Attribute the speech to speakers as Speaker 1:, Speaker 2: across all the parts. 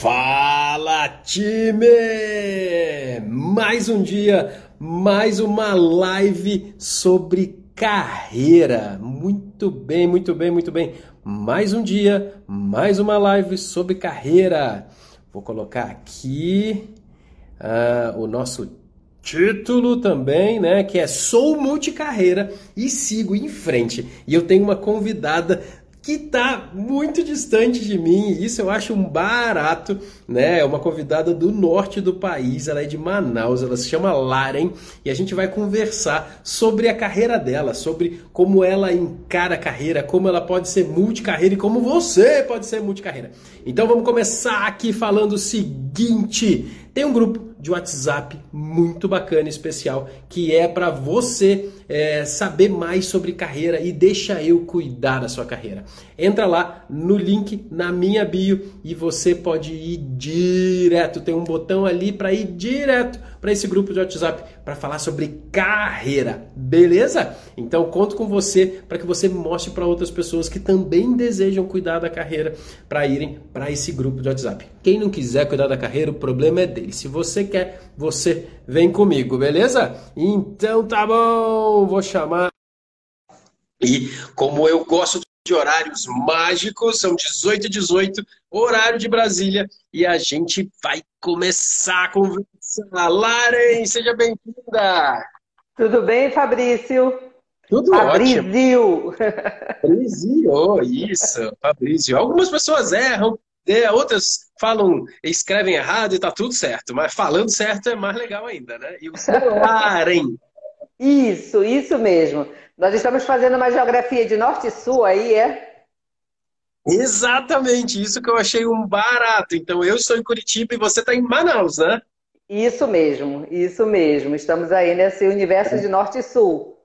Speaker 1: Fala time! Mais um dia, mais uma live sobre carreira. Muito bem, muito bem, muito bem. Mais um dia, mais uma live sobre carreira. Vou colocar aqui uh, o nosso título também, né? Que é Sou Multicarreira e sigo em frente. E eu tenho uma convidada que está muito distante de mim, isso eu acho um barato, né? É uma convidada do norte do país, ela é de Manaus, ela se chama Laren e a gente vai conversar sobre a carreira dela, sobre como ela encara a carreira, como ela pode ser multicarreira e como você pode ser multicarreira. Então vamos começar aqui falando o seguinte: tem um grupo de WhatsApp muito bacana, especial, que é para você é, saber mais sobre carreira e deixa eu cuidar da sua carreira. Entra lá no link na minha bio e você pode ir direto. Tem um botão ali para ir direto para esse grupo de WhatsApp para falar sobre carreira, beleza? Então conto com você para que você mostre para outras pessoas que também desejam cuidar da carreira para irem para esse grupo de WhatsApp. Quem não quiser cuidar da carreira, o problema é dele. Se você quer, você vem comigo, beleza? Então tá bom, vou chamar. E como eu gosto de horários mágicos, são 18 e 18, horário de Brasília, e a gente vai começar a conversar. Laren, seja bem-vinda!
Speaker 2: Tudo bem, Fabrício?
Speaker 1: Tudo Fabrício. ótimo. Fabrício, isso, Fabrício. Algumas pessoas erram, né? outras falam, escrevem errado e tá tudo certo, mas falando certo é mais legal ainda, né? E o.
Speaker 2: Isso, isso mesmo. Nós estamos fazendo uma geografia de norte e sul aí, é?
Speaker 1: Exatamente, isso que eu achei um barato. Então, eu estou em Curitiba e você está em Manaus, né?
Speaker 2: Isso mesmo, isso mesmo. Estamos aí nesse universo de norte e sul,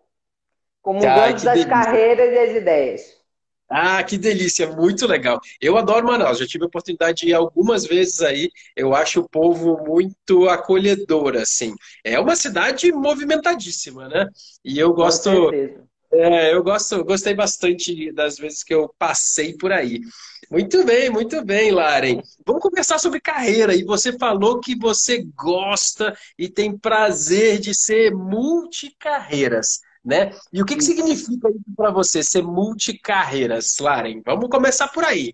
Speaker 2: comungando ah, das delícia. carreiras e as ideias.
Speaker 1: Ah, que delícia, muito legal. Eu adoro Manaus, já tive a oportunidade de ir algumas vezes aí. Eu acho o povo muito acolhedor, assim. É uma cidade movimentadíssima, né? E eu gosto. É, eu gosto, gostei bastante das vezes que eu passei por aí. Muito bem, muito bem, Laren. Vamos conversar sobre carreira. E você falou que você gosta e tem prazer de ser multicarreiras né? E o que, que significa isso para você, ser multicarreiras, Laren? Vamos começar por aí.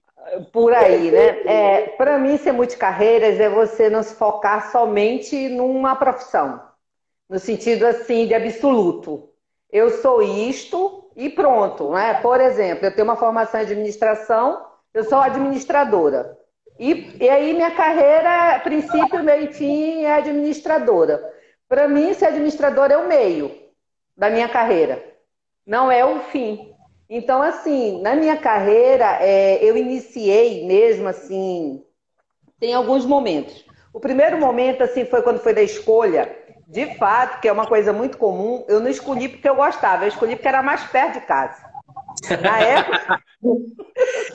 Speaker 2: Por aí, né? É, para mim, ser multicarreiras é você não se focar somente numa profissão, no sentido assim de absoluto. Eu sou isto e pronto, né? Por exemplo, eu tenho uma formação em administração, eu sou administradora. E, e aí minha carreira, princípio, meio e fim, é administradora. Para mim, ser administradora é o meio da minha carreira. Não é o fim. Então, assim, na minha carreira, é, eu iniciei mesmo assim, tem alguns momentos. O primeiro momento, assim, foi quando foi da escolha. De fato, que é uma coisa muito comum, eu não escolhi porque eu gostava, eu escolhi porque era mais perto de casa. Na época.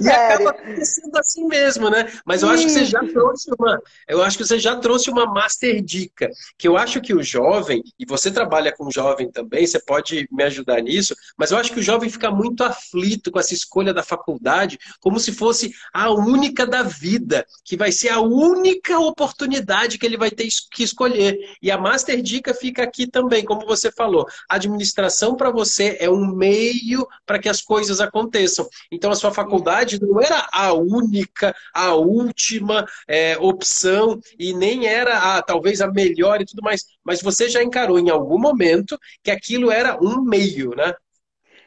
Speaker 1: e acaba acontecendo assim mesmo, né? Mas eu acho que você já trouxe uma, eu acho que você já trouxe uma master dica, que eu acho que o jovem, e você trabalha com jovem também, você pode me ajudar nisso, mas eu acho que o jovem fica muito aflito com essa escolha da faculdade, como se fosse a única da vida, que vai ser a única oportunidade que ele vai ter que escolher. E a master dica fica aqui também, como você falou, a administração para você é um meio para que as coisas aconteçam. Então a sua faculdade não era a única, a última é, opção e nem era a, talvez a melhor e tudo mais, mas você já encarou em algum momento que aquilo era um meio, né?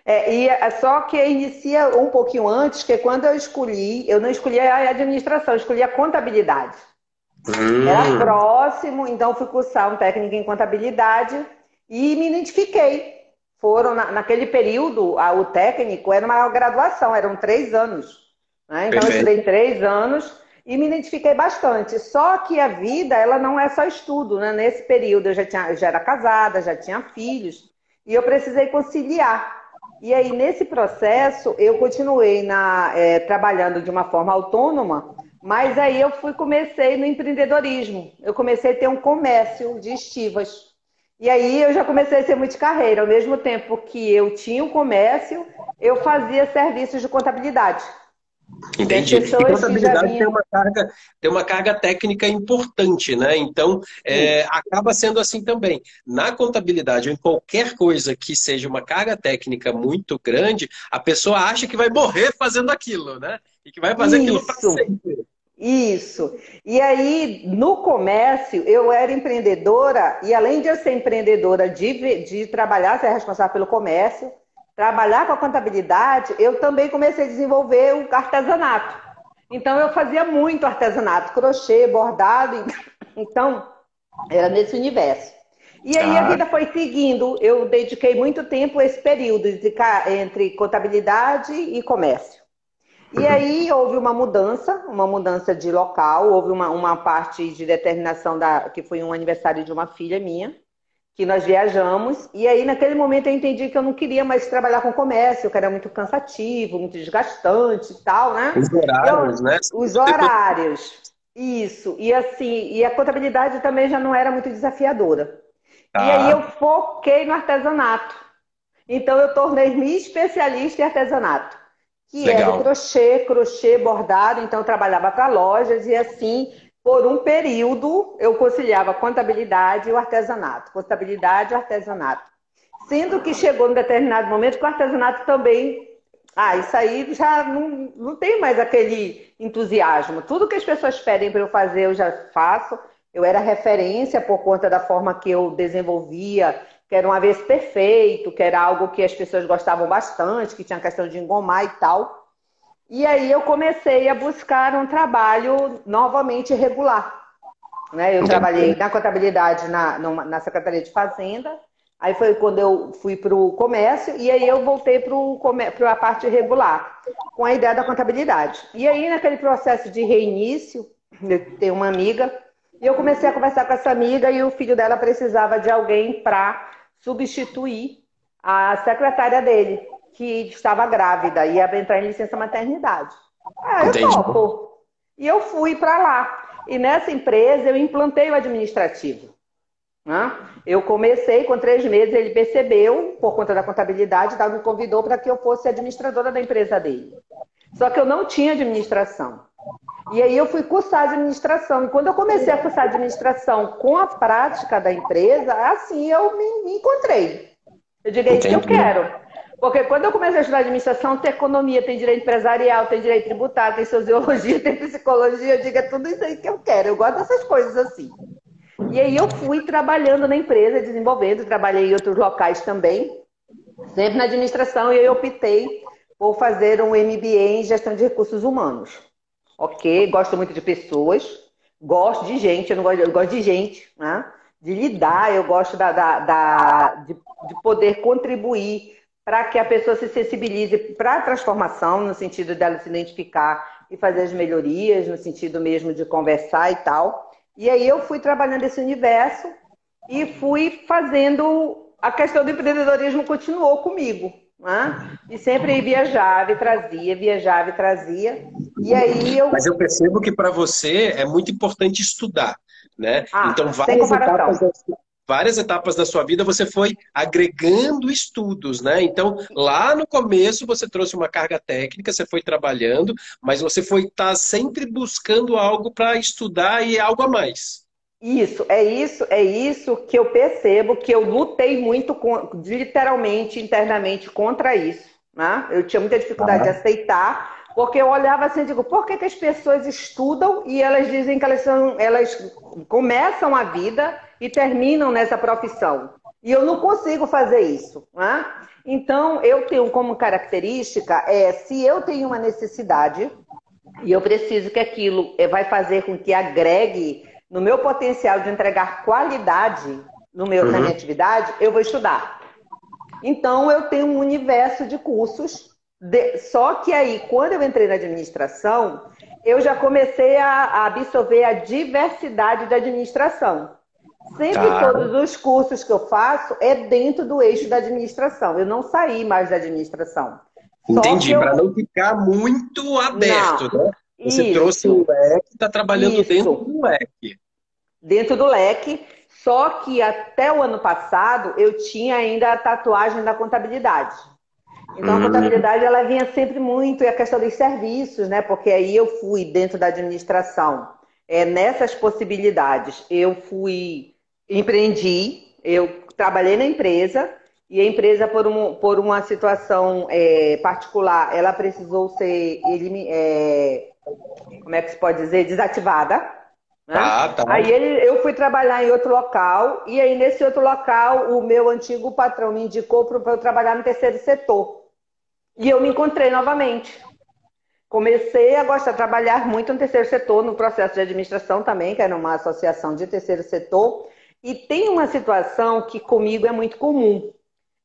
Speaker 2: É, e é só que inicia um pouquinho antes, que é quando eu escolhi, eu não escolhi a administração, eu escolhi a contabilidade. Hum. Era próximo, então fui cursar um técnico em contabilidade e me identifiquei foram, na, naquele período, a, o técnico era uma graduação, eram três anos. Né? Então, eu estudei três anos e me identifiquei bastante. Só que a vida, ela não é só estudo, né? Nesse período, eu já, tinha, eu já era casada, já tinha filhos, e eu precisei conciliar. E aí, nesse processo, eu continuei na, é, trabalhando de uma forma autônoma, mas aí eu fui comecei no empreendedorismo. Eu comecei a ter um comércio de estivas. E aí eu já comecei a ser multicarreira. Ao mesmo tempo que eu tinha o um comércio, eu fazia serviços de contabilidade.
Speaker 1: Entendi. E contabilidade tem, uma carga, tem uma carga técnica importante, né? Então, é, acaba sendo assim também. Na contabilidade, ou em qualquer coisa que seja uma carga técnica muito grande, a pessoa acha que vai morrer fazendo aquilo, né? E que vai fazer Isso. aquilo para sempre.
Speaker 2: Isso. E aí, no comércio, eu era empreendedora, e além de eu ser empreendedora de, de trabalhar, ser responsável pelo comércio, trabalhar com a contabilidade, eu também comecei a desenvolver o artesanato. Então, eu fazia muito artesanato, crochê, bordado. Então, era nesse universo. E aí a vida foi seguindo. Eu dediquei muito tempo a esse período entre contabilidade e comércio. E aí houve uma mudança, uma mudança de local, houve uma, uma parte de determinação da que foi um aniversário de uma filha minha que nós viajamos, e aí naquele momento eu entendi que eu não queria mais trabalhar com comércio, que era muito cansativo, muito desgastante e tal, né?
Speaker 1: Os horários, eu, né?
Speaker 2: Os horários. Isso. E assim, e a contabilidade também já não era muito desafiadora. E aí eu foquei no artesanato. Então eu tornei-me especialista em artesanato. Que Legal. era crochê, crochê, bordado, então eu trabalhava para lojas e assim por um período, eu conciliava contabilidade e o artesanato. Contabilidade e artesanato. Sendo que chegou num determinado momento que o artesanato também. Ah, isso aí já não, não tem mais aquele entusiasmo. Tudo que as pessoas pedem para eu fazer, eu já faço. Eu era referência por conta da forma que eu desenvolvia, que era um avesso perfeito, que era algo que as pessoas gostavam bastante, que tinha questão de engomar e tal. E aí eu comecei a buscar um trabalho novamente regular. Né? Eu trabalhei na contabilidade na, na Secretaria de Fazenda, aí foi quando eu fui para o comércio, e aí eu voltei para a parte regular, com a ideia da contabilidade. E aí, naquele processo de reinício, eu tenho uma amiga, e eu comecei a conversar com essa amiga, e o filho dela precisava de alguém para substituir a secretária dele que estava grávida e ia entrar em licença maternidade. Ah, eu Entendi. topo. E eu fui para lá. E nessa empresa eu implantei o administrativo. Né? Eu comecei com três meses, ele percebeu, por conta da contabilidade, me convidou para que eu fosse administradora da empresa dele. Só que eu não tinha administração. E aí eu fui cursar administração. E quando eu comecei a cursar administração com a prática da empresa, assim eu me, me encontrei. Eu digo, é isso que eu quero. Porque quando eu comecei a estudar administração, tem economia, tem direito empresarial, tem direito tributário, tem sociologia, tem psicologia, eu digo, é tudo isso aí que eu quero. Eu gosto dessas coisas assim. E aí eu fui trabalhando na empresa, desenvolvendo, trabalhei em outros locais também, sempre na administração, e aí eu optei por fazer um MBA em gestão de recursos humanos. Ok, gosto muito de pessoas, gosto de gente, eu não gosto, eu gosto de gente, né? De lidar, eu gosto da, da, da de, de poder contribuir para que a pessoa se sensibilize para a transformação, no sentido dela se identificar e fazer as melhorias, no sentido mesmo de conversar e tal. E aí eu fui trabalhando esse universo e fui fazendo. A questão do empreendedorismo continuou comigo. Né? E sempre viajava e trazia, viajava e trazia. E aí eu.
Speaker 1: Mas eu percebo que para você é muito importante estudar. Né? Ah, então, várias etapas, da, várias etapas da sua vida você foi agregando estudos, né? Então, lá no começo você trouxe uma carga técnica, você foi trabalhando, mas você foi estar tá sempre buscando algo para estudar e algo a mais.
Speaker 2: Isso, é isso, é isso que eu percebo que eu lutei muito, com, literalmente, internamente, contra isso. Né? Eu tinha muita dificuldade de aceitar, porque eu olhava assim e digo, por que, que as pessoas estudam e elas dizem que elas, são, elas começam a vida e terminam nessa profissão? E eu não consigo fazer isso. Né? Então, eu tenho como característica, é, se eu tenho uma necessidade e eu preciso que aquilo é, vai fazer com que agregue no meu potencial de entregar qualidade no meu, uhum. na minha atividade, eu vou estudar. Então, eu tenho um universo de cursos de... Só que aí, quando eu entrei na administração, eu já comecei a, absorver a diversidade da administração. Sempre tá. todos os cursos que eu faço é dentro do eixo da administração. Eu não saí mais da administração.
Speaker 1: Entendi, eu... para não ficar muito aberto, não. né? Você Isso. trouxe o leque, está trabalhando Isso. dentro do leque.
Speaker 2: Dentro do leque, só que até o ano passado eu tinha ainda a tatuagem da contabilidade. Então a hum. contabilidade ela vinha sempre muito e a questão dos serviços, né? Porque aí eu fui dentro da administração é, nessas possibilidades. Eu fui empreendi, eu trabalhei na empresa e a empresa por, um, por uma situação é, particular, ela precisou ser é, como é que se pode dizer desativada. Né? Ah, tá. Aí ele, eu fui trabalhar em outro local, e aí nesse outro local, o meu antigo patrão me indicou para eu trabalhar no terceiro setor. E eu me encontrei novamente. Comecei a gostar de trabalhar muito no terceiro setor, no processo de administração também, que era uma associação de terceiro setor. E tem uma situação que comigo é muito comum.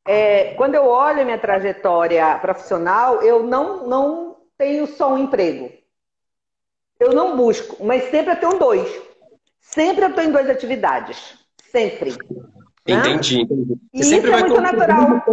Speaker 2: É, quando eu olho minha trajetória profissional, eu não, não tenho só um emprego. Eu não busco, mas sempre eu tenho dois. Sempre eu estou em duas atividades. Sempre.
Speaker 1: Entendi. Né? entendi.
Speaker 2: E sempre isso é muito natural.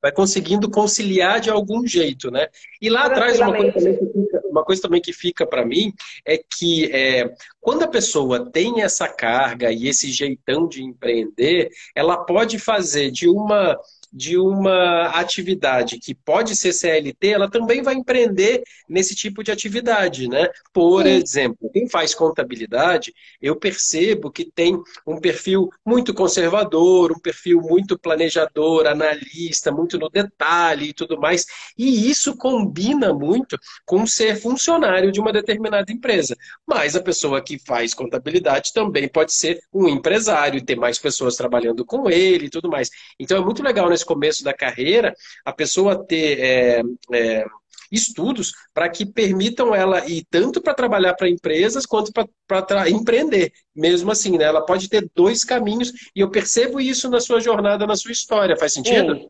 Speaker 1: Vai conseguindo conciliar de algum jeito, né? E lá atrás, uma coisa também que fica, uma coisa também que fica para mim é que é, quando a pessoa tem essa carga e esse jeitão de empreender, ela pode fazer de uma de uma atividade que pode ser CLT, ela também vai empreender nesse tipo de atividade, né? Por Sim. exemplo, quem faz contabilidade, eu percebo que tem um perfil muito conservador, um perfil muito planejador, analista, muito no detalhe e tudo mais, e isso combina muito com ser funcionário de uma determinada empresa. Mas a pessoa que faz contabilidade também pode ser um empresário, ter mais pessoas trabalhando com ele e tudo mais. Então é muito legal nesse começo da carreira, a pessoa ter é, é, estudos para que permitam ela ir tanto para trabalhar para empresas quanto para empreender. Mesmo assim, né? Ela pode ter dois caminhos e eu percebo isso na sua jornada, na sua história. Faz sentido? Sim.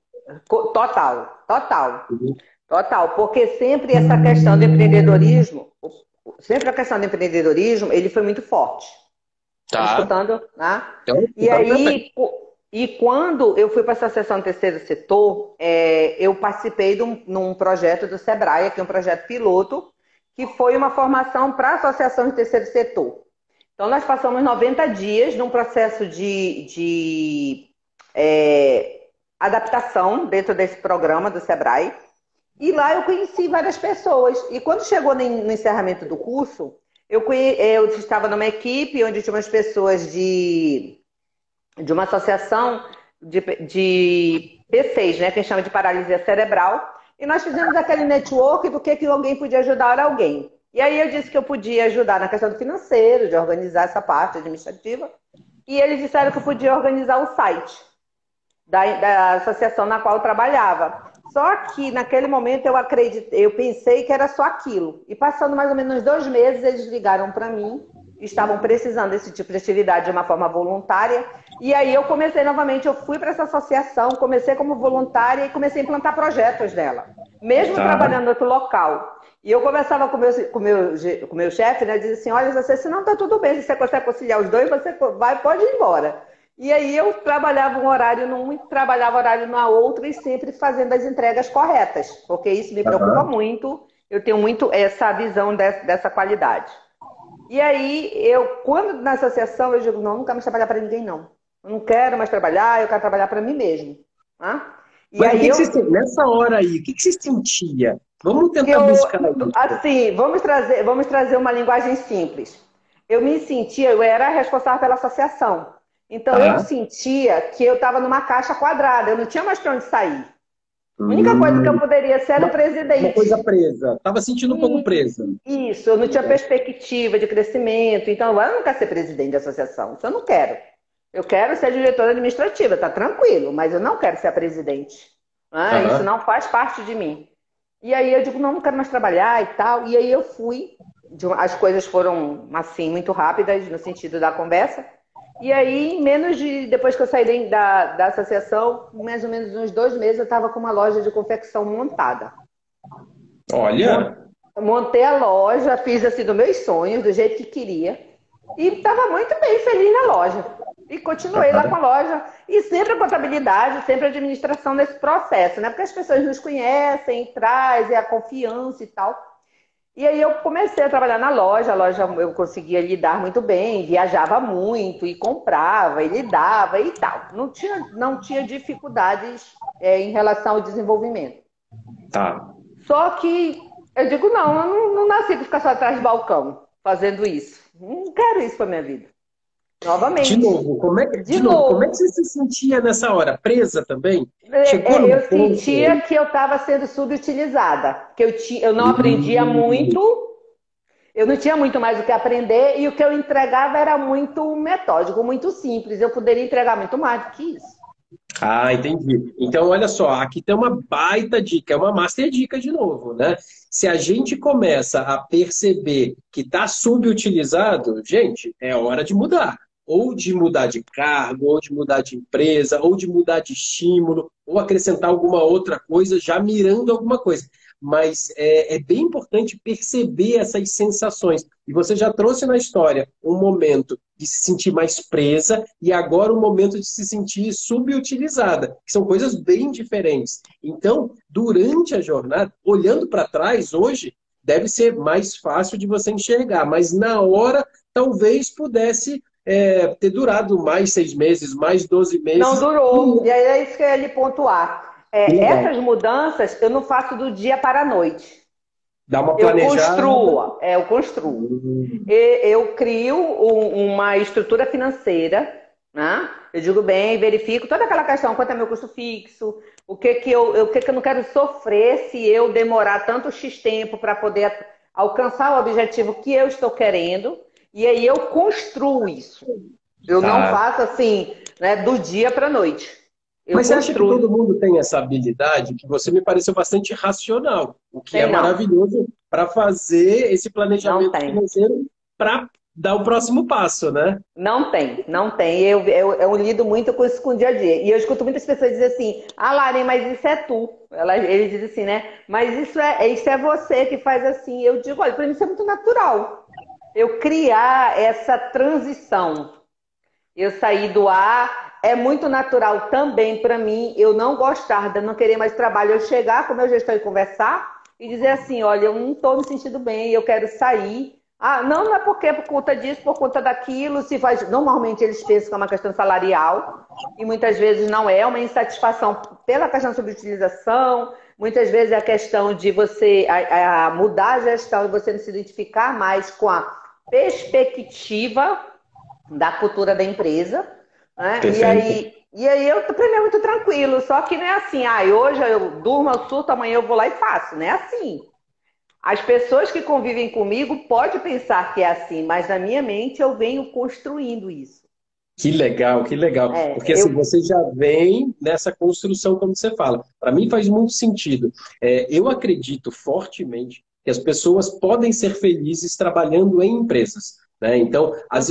Speaker 2: Total, total. Uhum. Total, porque sempre essa questão do empreendedorismo, sempre a questão do empreendedorismo, ele foi muito forte.
Speaker 1: Tá. tá
Speaker 2: escutando? Né? Então, e então, aí, e quando eu fui para a Associação Terceiro Setor, é, eu participei de um, num projeto do Sebrae, que é um projeto piloto, que foi uma formação para a Associação de Terceiro Setor. Então, nós passamos 90 dias num processo de, de é, adaptação dentro desse programa do Sebrae. E lá eu conheci várias pessoas. E quando chegou no encerramento do curso, eu, eu estava numa equipe onde tinha umas pessoas de de uma associação de, de P6, né, que chama de paralisia cerebral, e nós fizemos aquele network do que, que alguém podia ajudar alguém. E aí eu disse que eu podia ajudar na questão do financeiro, de organizar essa parte administrativa, e eles disseram que eu podia organizar o site da, da associação na qual eu trabalhava. Só que naquele momento eu acreditei, eu pensei que era só aquilo. E passando mais ou menos dois meses, eles ligaram para mim estavam precisando desse tipo de atividade de uma forma voluntária. E aí eu comecei novamente, eu fui para essa associação, comecei como voluntária e comecei a implantar projetos dela, mesmo tá. trabalhando em outro local. E eu conversava com meu, com meu, com meu chefe, né? Dizia assim, olha, você, se não tá tudo bem, se você consegue conciliar os dois, você vai, pode ir embora. E aí eu trabalhava um horário num e trabalhava horário na outra e sempre fazendo as entregas corretas, porque isso me preocupa uhum. muito. Eu tenho muito essa visão dessa, dessa qualidade. E aí, eu, quando na associação, eu digo, não, nunca mais trabalhar para ninguém, não. Eu não quero mais trabalhar, eu quero trabalhar para mim mesmo. Tá?
Speaker 1: E Mas aí que eu... que você, nessa hora aí, o que, que você sentia? Vamos tentar
Speaker 2: eu,
Speaker 1: buscar
Speaker 2: Assim, vamos trazer, vamos trazer uma linguagem simples. Eu me sentia, eu era responsável pela associação. Então ah. eu sentia que eu estava numa caixa quadrada, eu não tinha mais para onde sair. A única coisa que eu poderia ser era o presidente.
Speaker 1: Uma coisa presa. Estava sentindo um pouco presa.
Speaker 2: Isso, eu não tinha perspectiva de crescimento. Então, eu não quero ser presidente da associação. Isso eu não quero. Eu quero ser diretora administrativa, tá tranquilo, mas eu não quero ser a presidente. Ah, uhum. Isso não faz parte de mim. E aí eu digo, não, não quero mais trabalhar e tal. E aí eu fui. As coisas foram, assim, muito rápidas no sentido da conversa. E aí, menos de. Depois que eu saí da, da associação, mais ou menos uns dois meses, eu estava com uma loja de confecção montada.
Speaker 1: Olha!
Speaker 2: Montei a loja, fiz assim dos meus sonhos, do jeito que queria. E estava muito bem feliz na loja. E continuei lá com a loja. E sempre a contabilidade, sempre a administração nesse processo, né? Porque as pessoas nos conhecem, trazem a confiança e tal. E aí eu comecei a trabalhar na loja, a loja eu conseguia lidar muito bem, viajava muito e comprava e lidava e tal. Não tinha, não tinha dificuldades é, em relação ao desenvolvimento. Tá. Só que eu digo, não, eu não, não nasci para ficar só atrás do balcão fazendo isso. Não quero isso para minha vida. Novamente.
Speaker 1: De novo, como é que, de, de novo, novo, como é que você se sentia nessa hora? Presa também?
Speaker 2: É, Chegou é, eu ponto... sentia que eu estava sendo subutilizada, que eu, ti, eu não aprendia uhum. muito, eu não tinha muito mais o que aprender e o que eu entregava era muito metódico, muito simples. Eu poderia entregar muito mais do que isso.
Speaker 1: Ah, entendi. Então, olha só, aqui tem uma baita dica, é uma master dica de novo, né? Se a gente começa a perceber que está subutilizado, gente, é hora de mudar ou de mudar de cargo, ou de mudar de empresa, ou de mudar de estímulo, ou acrescentar alguma outra coisa, já mirando alguma coisa. Mas é, é, bem importante perceber essas sensações. E você já trouxe na história um momento de se sentir mais presa e agora um momento de se sentir subutilizada, que são coisas bem diferentes. Então, durante a jornada, olhando para trás hoje, deve ser mais fácil de você enxergar, mas na hora talvez pudesse é, ter durado mais seis meses, mais 12 meses.
Speaker 2: Não durou. E aí é isso que eu ia lhe pontuar. É, essas mudanças eu não faço do dia para a noite.
Speaker 1: Dá uma planejada.
Speaker 2: Eu construo, é, eu construo. Uhum. Eu crio uma estrutura financeira, né? Eu digo bem, verifico toda aquela questão, quanto é meu custo fixo, o que que eu, o que que eu não quero sofrer se eu demorar tanto X tempo para poder alcançar o objetivo que eu estou querendo. E aí eu construo isso. Eu tá. não faço assim, né, do dia para a noite.
Speaker 1: Eu Mas construo. você acha que todo mundo tem essa habilidade que você me pareceu bastante racional, o que tem é não. maravilhoso para fazer esse planejamento financeiro para dar o próximo passo, né?
Speaker 2: Não tem, não tem. Eu, eu, eu lido muito com isso com o dia a dia. E eu escuto muitas pessoas dizer assim, ah, Lari, mas isso é tu. Ela, ele diz assim, né? Mas isso é, isso é você que faz assim. Eu digo, olha, para mim isso é muito natural eu criar essa transição. Eu sair do ar é muito natural também para mim eu não gostar de não querer mais trabalho, eu chegar com o meu gestor e conversar e dizer assim, olha, eu não estou me sentindo bem, eu quero sair. Ah, não, não é porque por conta disso, por conta daquilo, se faz. Normalmente eles pensam que é uma questão salarial e muitas vezes não é, é uma insatisfação pela questão sobre utilização, muitas vezes é a questão de você a, a mudar a gestão e você não se identificar mais com a perspectiva da cultura da empresa. Né? E aí, e aí eu para mim é muito tranquilo, só que não é assim, ah, hoje eu durmo, eu surto, amanhã eu vou lá e faço. Não é assim. As pessoas que convivem comigo podem pensar que é assim, mas na minha mente eu venho construindo isso.
Speaker 1: Que legal, que legal. É, Porque assim, eu... você já vem nessa construção, como você fala. Para mim faz muito sentido. É, eu acredito fortemente que as pessoas podem ser felizes trabalhando em empresas. Né? Então, as,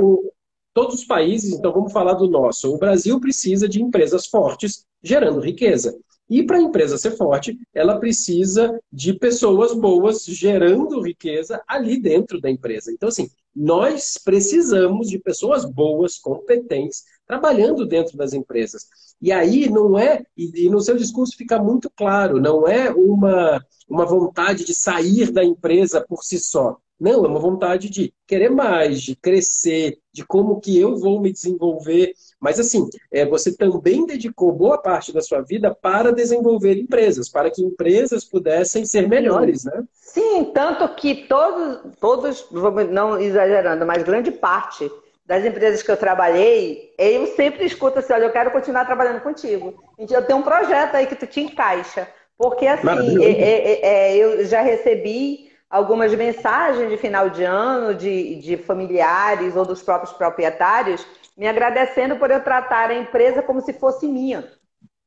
Speaker 1: o, todos os países, então vamos falar do nosso. O Brasil precisa de empresas fortes gerando riqueza. E para a empresa ser forte, ela precisa de pessoas boas gerando riqueza ali dentro da empresa. Então, assim, nós precisamos de pessoas boas, competentes, trabalhando dentro das empresas. E aí não é, e, no seu discurso fica muito claro, não é uma, uma vontade de sair da empresa por si só. Não, é uma vontade de querer mais, de crescer, de como que eu vou me desenvolver. Mas assim, é, você também dedicou boa parte da sua vida para desenvolver empresas, para que empresas pudessem ser melhores, né?
Speaker 2: Sim, tanto que todos, todos, não exagerando, mas grande parte das empresas que eu trabalhei, eu sempre escuto assim, olha, eu quero continuar trabalhando contigo. Eu tenho um projeto aí que tu te encaixa. Porque assim, é, é, é, é, eu já recebi algumas mensagens de final de ano de, de familiares ou dos próprios proprietários me agradecendo por eu tratar a empresa como se fosse minha.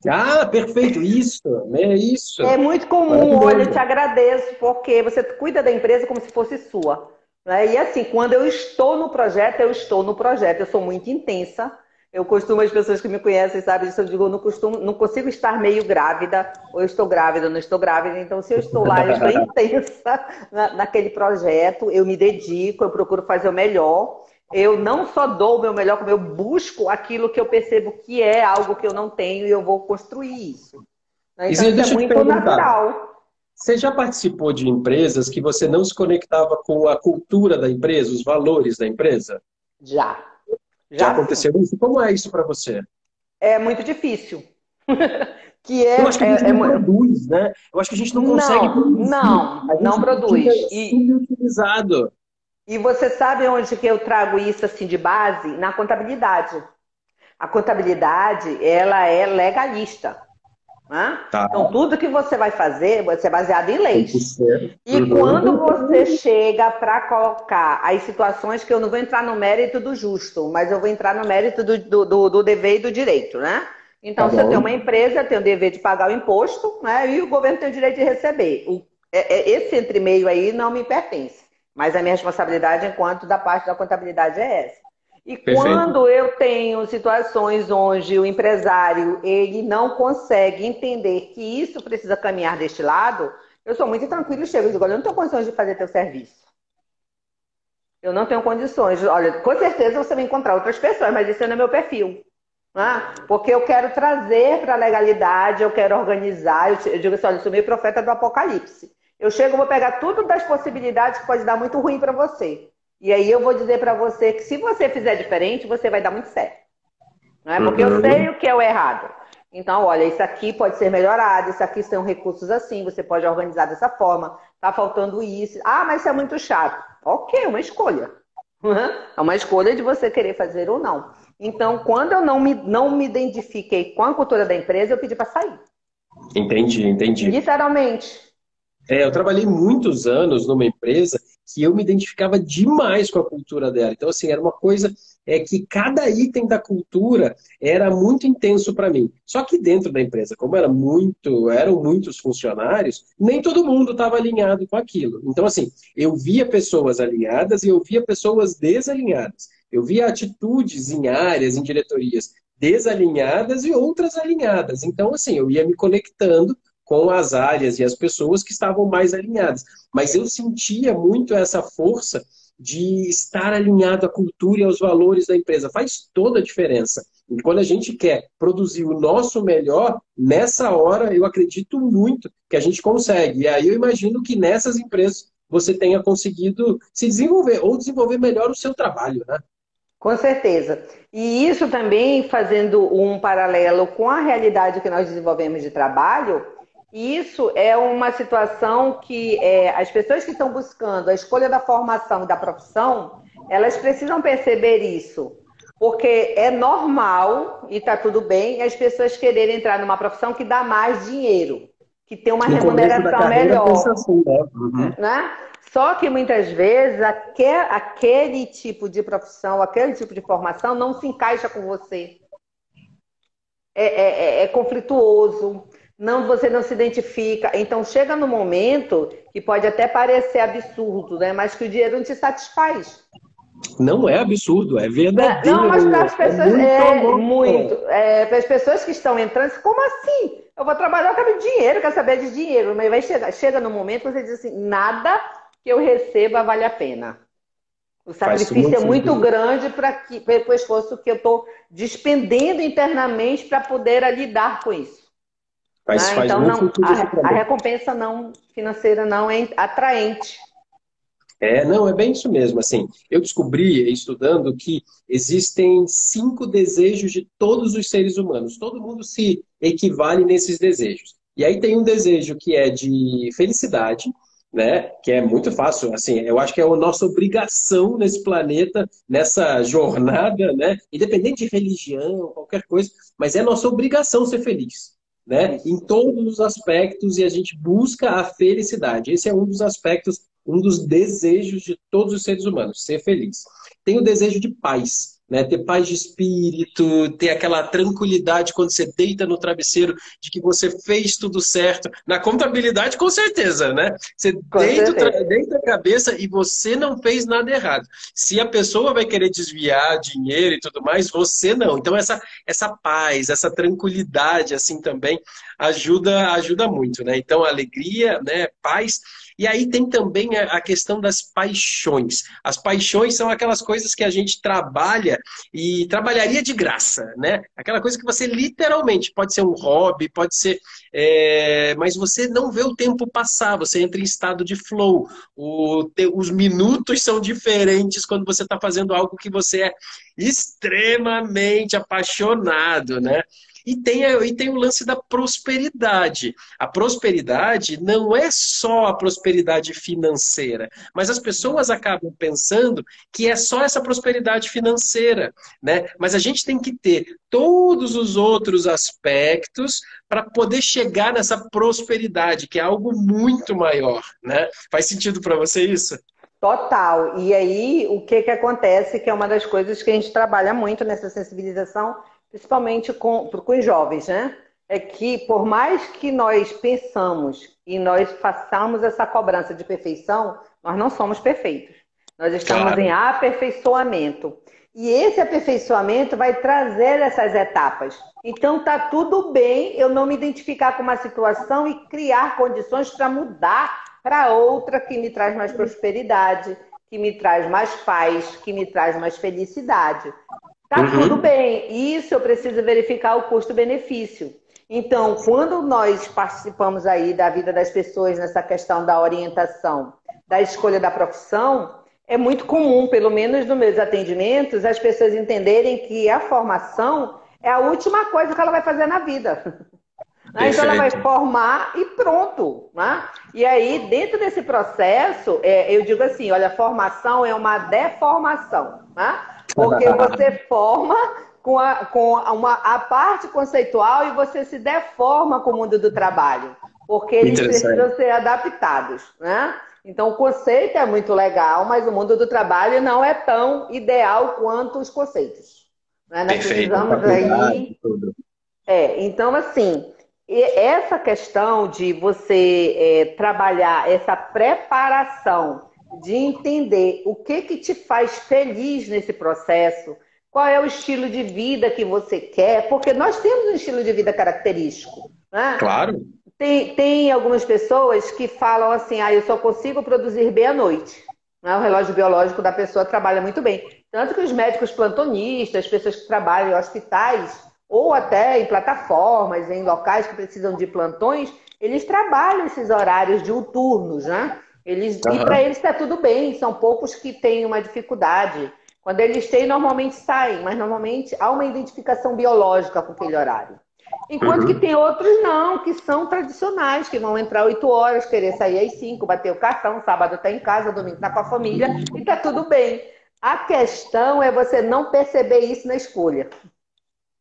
Speaker 1: Ah, perfeito, isso, é isso.
Speaker 2: É muito comum, olha, eu te agradeço, porque você cuida da empresa como se fosse sua. Né? E assim, quando eu estou no projeto, eu estou no projeto. Eu sou muito intensa. Eu costumo, as pessoas que me conhecem sabem disso, eu digo, eu não, costumo, não consigo estar meio grávida, ou eu estou grávida, ou não estou grávida. Então, se eu estou lá, eu estou intensa na, naquele projeto, eu me dedico, eu procuro fazer o melhor. Eu não só dou o meu melhor, como eu busco aquilo que eu percebo que é algo que eu não tenho e eu vou construir isso. Então, isso é muito natural.
Speaker 1: Você já participou de empresas que você não se conectava com a cultura da empresa, os valores da empresa?
Speaker 2: Já.
Speaker 1: Já, já aconteceu sim. isso? Como é isso para você?
Speaker 2: É muito difícil.
Speaker 1: Que é, eu acho que a gente é, não é, produz, né? Eu acho que a gente não consegue
Speaker 2: não, produzir. Não, não produz.
Speaker 1: E, subutilizado.
Speaker 2: E você sabe onde que eu trago isso assim de base? Na contabilidade. A contabilidade, ela é legalista. Né? Tá. Então, tudo que você vai fazer vai ser baseado em leis. E uhum. quando você chega para colocar as situações que eu não vou entrar no mérito do justo, mas eu vou entrar no mérito do, do, do dever e do direito, né? Então, tá você tem uma empresa, tem o dever de pagar o imposto, né? E o governo tem o direito de receber. O, é, é, esse entre meio aí não me pertence. Mas a minha responsabilidade enquanto da parte da contabilidade é essa. E Perfeito. quando eu tenho situações onde o empresário ele não consegue entender que isso precisa caminhar deste lado, eu sou muito tranquilo e chego e digo, olha, eu não tenho condições de fazer teu serviço. Eu não tenho condições. Olha, com certeza você vai encontrar outras pessoas, mas esse não é meu perfil. Né? Porque eu quero trazer para a legalidade, eu quero organizar. Eu, eu digo assim, olha, eu sou meio profeta do apocalipse. Eu chego, vou pegar tudo das possibilidades que pode dar muito ruim para você. E aí eu vou dizer para você que se você fizer diferente, você vai dar muito certo. Não é? Porque uhum. eu sei o que é o errado. Então, olha, isso aqui pode ser melhorado, isso aqui são recursos assim, você pode organizar dessa forma, tá faltando isso. Ah, mas isso é muito chato. Ok, é uma escolha. É uma escolha de você querer fazer ou não. Então, quando eu não me, não me identifiquei com a cultura da empresa, eu pedi para sair.
Speaker 1: Entendi, entendi.
Speaker 2: Literalmente.
Speaker 1: É, eu trabalhei muitos anos numa empresa que eu me identificava demais com a cultura dela. Então, assim, era uma coisa é que cada item da cultura era muito intenso para mim. Só que dentro da empresa, como era muito, eram muitos funcionários, nem todo mundo estava alinhado com aquilo. Então, assim, eu via pessoas alinhadas e eu via pessoas desalinhadas. Eu via atitudes em áreas, em diretorias desalinhadas e outras alinhadas. Então, assim, eu ia me conectando com as áreas e as pessoas que estavam mais alinhadas. Mas eu sentia muito essa força de estar alinhado à cultura e aos valores da empresa. Faz toda a diferença. E quando a gente quer produzir o nosso melhor, nessa hora eu acredito muito que a gente consegue. E aí eu imagino que nessas empresas você tenha conseguido se desenvolver ou desenvolver melhor o seu trabalho, né?
Speaker 2: Com certeza. E isso também fazendo um paralelo com a realidade que nós desenvolvemos de trabalho, isso é uma situação que é, as pessoas que estão buscando a escolha da formação e da profissão, elas precisam perceber isso. Porque é normal, e está tudo bem, as pessoas quererem entrar numa profissão que dá mais dinheiro, que tem uma no remuneração melhor. Assim, né? Uhum. né? Só que muitas vezes aquele, aquele tipo de profissão, aquele tipo de formação não se encaixa com você. É, é, é, é conflituoso, não, você não se identifica. Então chega no momento que pode até parecer absurdo, né? Mas que o dinheiro não te satisfaz.
Speaker 1: Não é absurdo, é verdadeiro.
Speaker 2: Não, mas para as é pessoas é muito, é, muito é, para as pessoas que estão entrando, como assim? Eu vou trabalhar, eu quero dinheiro, quero saber de dinheiro. Mas vai chegar, chega no momento que você diz assim, nada que eu receba vale a pena. O sacrifício é muito grande para o esforço que eu estou despendendo internamente para poder lidar com isso. Faz, ah, faz então, não, a, a recompensa não financeira não é atraente.
Speaker 1: É, não, é bem isso mesmo. Assim, eu descobri estudando que existem cinco desejos de todos os seres humanos. Todo mundo se equivale nesses desejos. E aí tem um desejo que é de felicidade, né? Que é muito fácil, assim, eu acho que é a nossa obrigação nesse planeta, nessa jornada, né? Independente de religião, qualquer coisa, mas é nossa obrigação ser feliz. Né? Em todos os aspectos, e a gente busca a felicidade. Esse é um dos aspectos, um dos desejos de todos os seres humanos, ser feliz. Tem o desejo de paz né? Ter paz de espírito, ter aquela tranquilidade quando você deita no travesseiro de que você fez tudo certo. Na contabilidade, com certeza, né? Você deita, deita, a cabeça e você não fez nada errado. Se a pessoa vai querer desviar dinheiro e tudo mais, você não. Então, essa, essa paz, essa tranquilidade, assim, também ajuda, ajuda muito, né? Então, alegria, né? Paz e aí tem também a questão das paixões. As paixões são aquelas coisas que a gente trabalha e trabalharia de graça, né? Aquela coisa que você literalmente pode ser um hobby, pode ser. É... mas você não vê o tempo passar, você entra em estado de flow. O... os minutos são diferentes quando você está fazendo algo que você é extremamente apaixonado, né? E tem, e tem o lance da prosperidade. A prosperidade não é só a prosperidade financeira, mas as pessoas acabam pensando que é só essa prosperidade financeira, né? Mas a gente tem que ter todos os outros aspectos para poder chegar nessa prosperidade, que é algo muito maior, né? Faz sentido para você isso?
Speaker 2: Total. E aí, o que, que acontece, que é uma das coisas que a gente trabalha muito nessa sensibilização, principalmente com, com os jovens, né? É que por mais que nós pensamos e nós façamos essa cobrança de perfeição, nós não somos perfeitos. Nós estamos claro. em aperfeiçoamento. E esse aperfeiçoamento vai trazer essas etapas. Então tá tudo bem eu não me identificar com uma situação e criar condições para mudar para outra que me traz mais prosperidade, que me traz mais paz, que me traz mais felicidade. Tá uhum. tudo bem. Isso eu preciso verificar o custo-benefício. Então, quando nós participamos aí da vida das pessoas nessa questão da orientação, da escolha da profissão, é muito comum, pelo menos nos meus atendimentos, as pessoas entenderem que a formação é a última coisa que ela vai fazer na vida. Né? Então ela vai formar e pronto. Né? E aí, dentro desse processo, é, eu digo assim: olha, formação é uma deformação. Né? Porque você forma com, a, com uma, a parte conceitual e você se deforma com o mundo do trabalho. Porque eles precisam ser adaptados. Né? Então, o conceito é muito legal, mas o mundo do trabalho não é tão ideal quanto os conceitos. Né? Nós Perfeito, precisamos aí. É, então, assim, essa questão de você é, trabalhar essa preparação, de entender o que, que te faz feliz nesse processo, qual é o estilo de vida que você quer, porque nós temos um estilo de vida característico. Né?
Speaker 1: Claro.
Speaker 2: Tem, tem algumas pessoas que falam assim: ah, eu só consigo produzir bem à noite. Né? O relógio biológico da pessoa trabalha muito bem. Tanto que os médicos plantonistas, pessoas que trabalham em hospitais, ou até em plataformas, em locais que precisam de plantões, eles trabalham esses horários diuturnos, né? Eles, uhum. E para eles está tudo bem, são poucos que têm uma dificuldade. Quando eles têm, normalmente saem, mas normalmente há uma identificação biológica com aquele horário. Enquanto uhum. que tem outros não, que são tradicionais, que vão entrar 8 horas, querer sair às 5, bater o cartão, sábado tá em casa, domingo tá com a família, e tá tudo bem. A questão é você não perceber isso na escolha.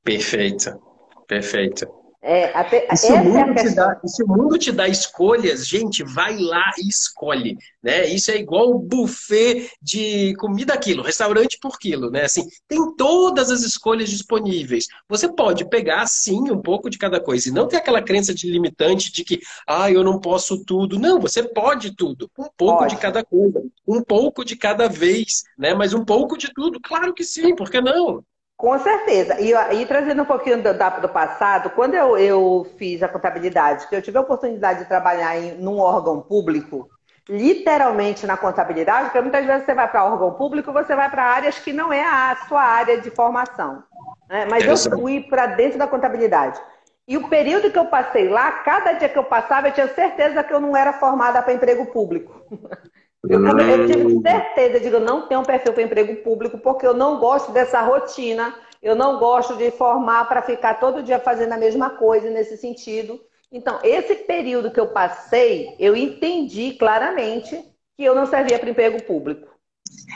Speaker 1: Perfeito, perfeito.
Speaker 2: É, até, e, se
Speaker 1: o mundo é te dá, se o mundo te dá escolhas, gente, vai lá e escolhe, né? Isso é igual o buffet de comida quilo, restaurante por quilo, né? Assim, tem todas as escolhas disponíveis. Você pode pegar, sim, um pouco de cada coisa e não ter aquela crença de limitante de que, ah, eu não posso tudo. Não, você pode tudo, um pouco pode. de cada coisa, um pouco de cada vez, né? Mas um pouco de tudo, claro que sim, por que não?
Speaker 2: Com certeza. E, e, trazendo um pouquinho do, do passado, quando eu, eu, fiz a contabilidade, que eu tive a oportunidade de trabalhar em num órgão público, literalmente na contabilidade, porque muitas vezes você vai para órgão público, você vai para áreas que não é a sua área de formação. Né? Mas eu fui para dentro da contabilidade. E o período que eu passei lá, cada dia que eu passava, eu tinha certeza que eu não era formada para emprego público. Eu, eu tive certeza de que eu não tenho um perfil para emprego público, porque eu não gosto dessa rotina, eu não gosto de formar para ficar todo dia fazendo a mesma coisa nesse sentido. Então, esse período que eu passei, eu entendi claramente que eu não servia para emprego público.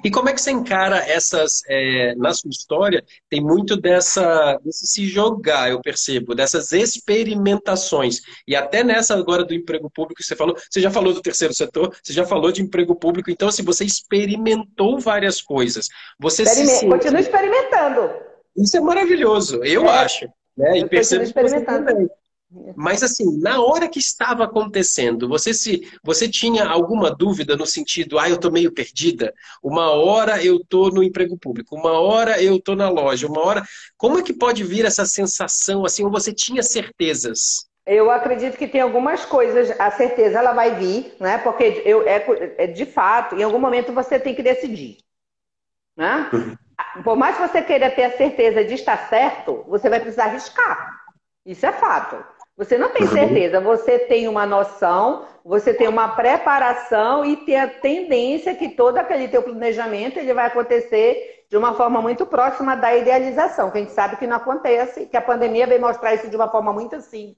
Speaker 1: E como é que você encara essas, é, na sua história, tem muito dessa, desse se jogar, eu percebo, dessas experimentações. E até nessa agora do emprego público você falou, você já falou do terceiro setor, você já falou de emprego público, então assim, você experimentou várias coisas. Você
Speaker 2: Experiment... se... Continua experimentando.
Speaker 1: Isso é maravilhoso, eu é. acho. Né? E eu percebo experimentando. Mas assim, na hora que estava acontecendo, você se você tinha alguma dúvida no sentido, ah, eu tô meio perdida. Uma hora eu tô no emprego público, uma hora eu tô na loja, uma hora. Como é que pode vir essa sensação assim? Ou você tinha certezas?
Speaker 2: Eu acredito que tem algumas coisas, a certeza ela vai vir, né? Porque eu, é, é de fato, em algum momento você tem que decidir, né? Uhum. Por mais que você queira ter a certeza de estar certo, você vai precisar arriscar. Isso é fato. Você não tem uhum. certeza, você tem uma noção, você tem uma preparação e tem a tendência que todo aquele teu planejamento ele vai acontecer de uma forma muito próxima da idealização, que a gente sabe que não acontece, que a pandemia veio mostrar isso de uma forma muito assim,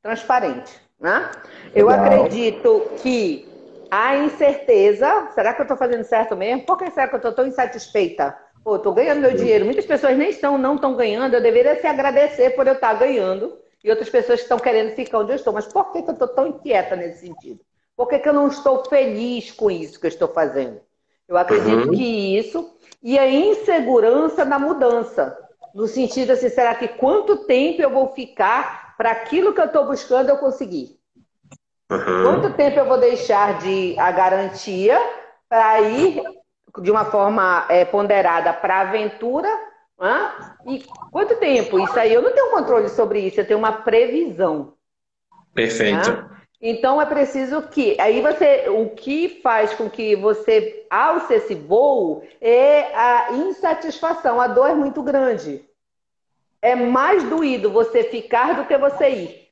Speaker 2: transparente. Né? Eu acredito que a incerteza, será que eu estou fazendo certo mesmo? Por que será que eu estou tão insatisfeita? Pô, estou ganhando meu dinheiro. Muitas pessoas nem estão, não estão ganhando. Eu deveria se agradecer por eu estar ganhando. E outras pessoas estão querendo ficar onde eu estou. Mas por que, que eu estou tão inquieta nesse sentido? Por que, que eu não estou feliz com isso que eu estou fazendo? Eu acredito uhum. que isso. E a insegurança na mudança. No sentido assim, será que quanto tempo eu vou ficar para aquilo que eu estou buscando eu conseguir? Uhum. Quanto tempo eu vou deixar de a garantia para ir de uma forma é, ponderada para a aventura. Né? E quanto tempo? Isso aí eu não tenho controle sobre isso, eu tenho uma previsão.
Speaker 1: Perfeito. Né?
Speaker 2: Então é preciso que. Aí você. O que faz com que você alce esse voo é a insatisfação. A dor é muito grande. É mais doído você ficar do que você ir.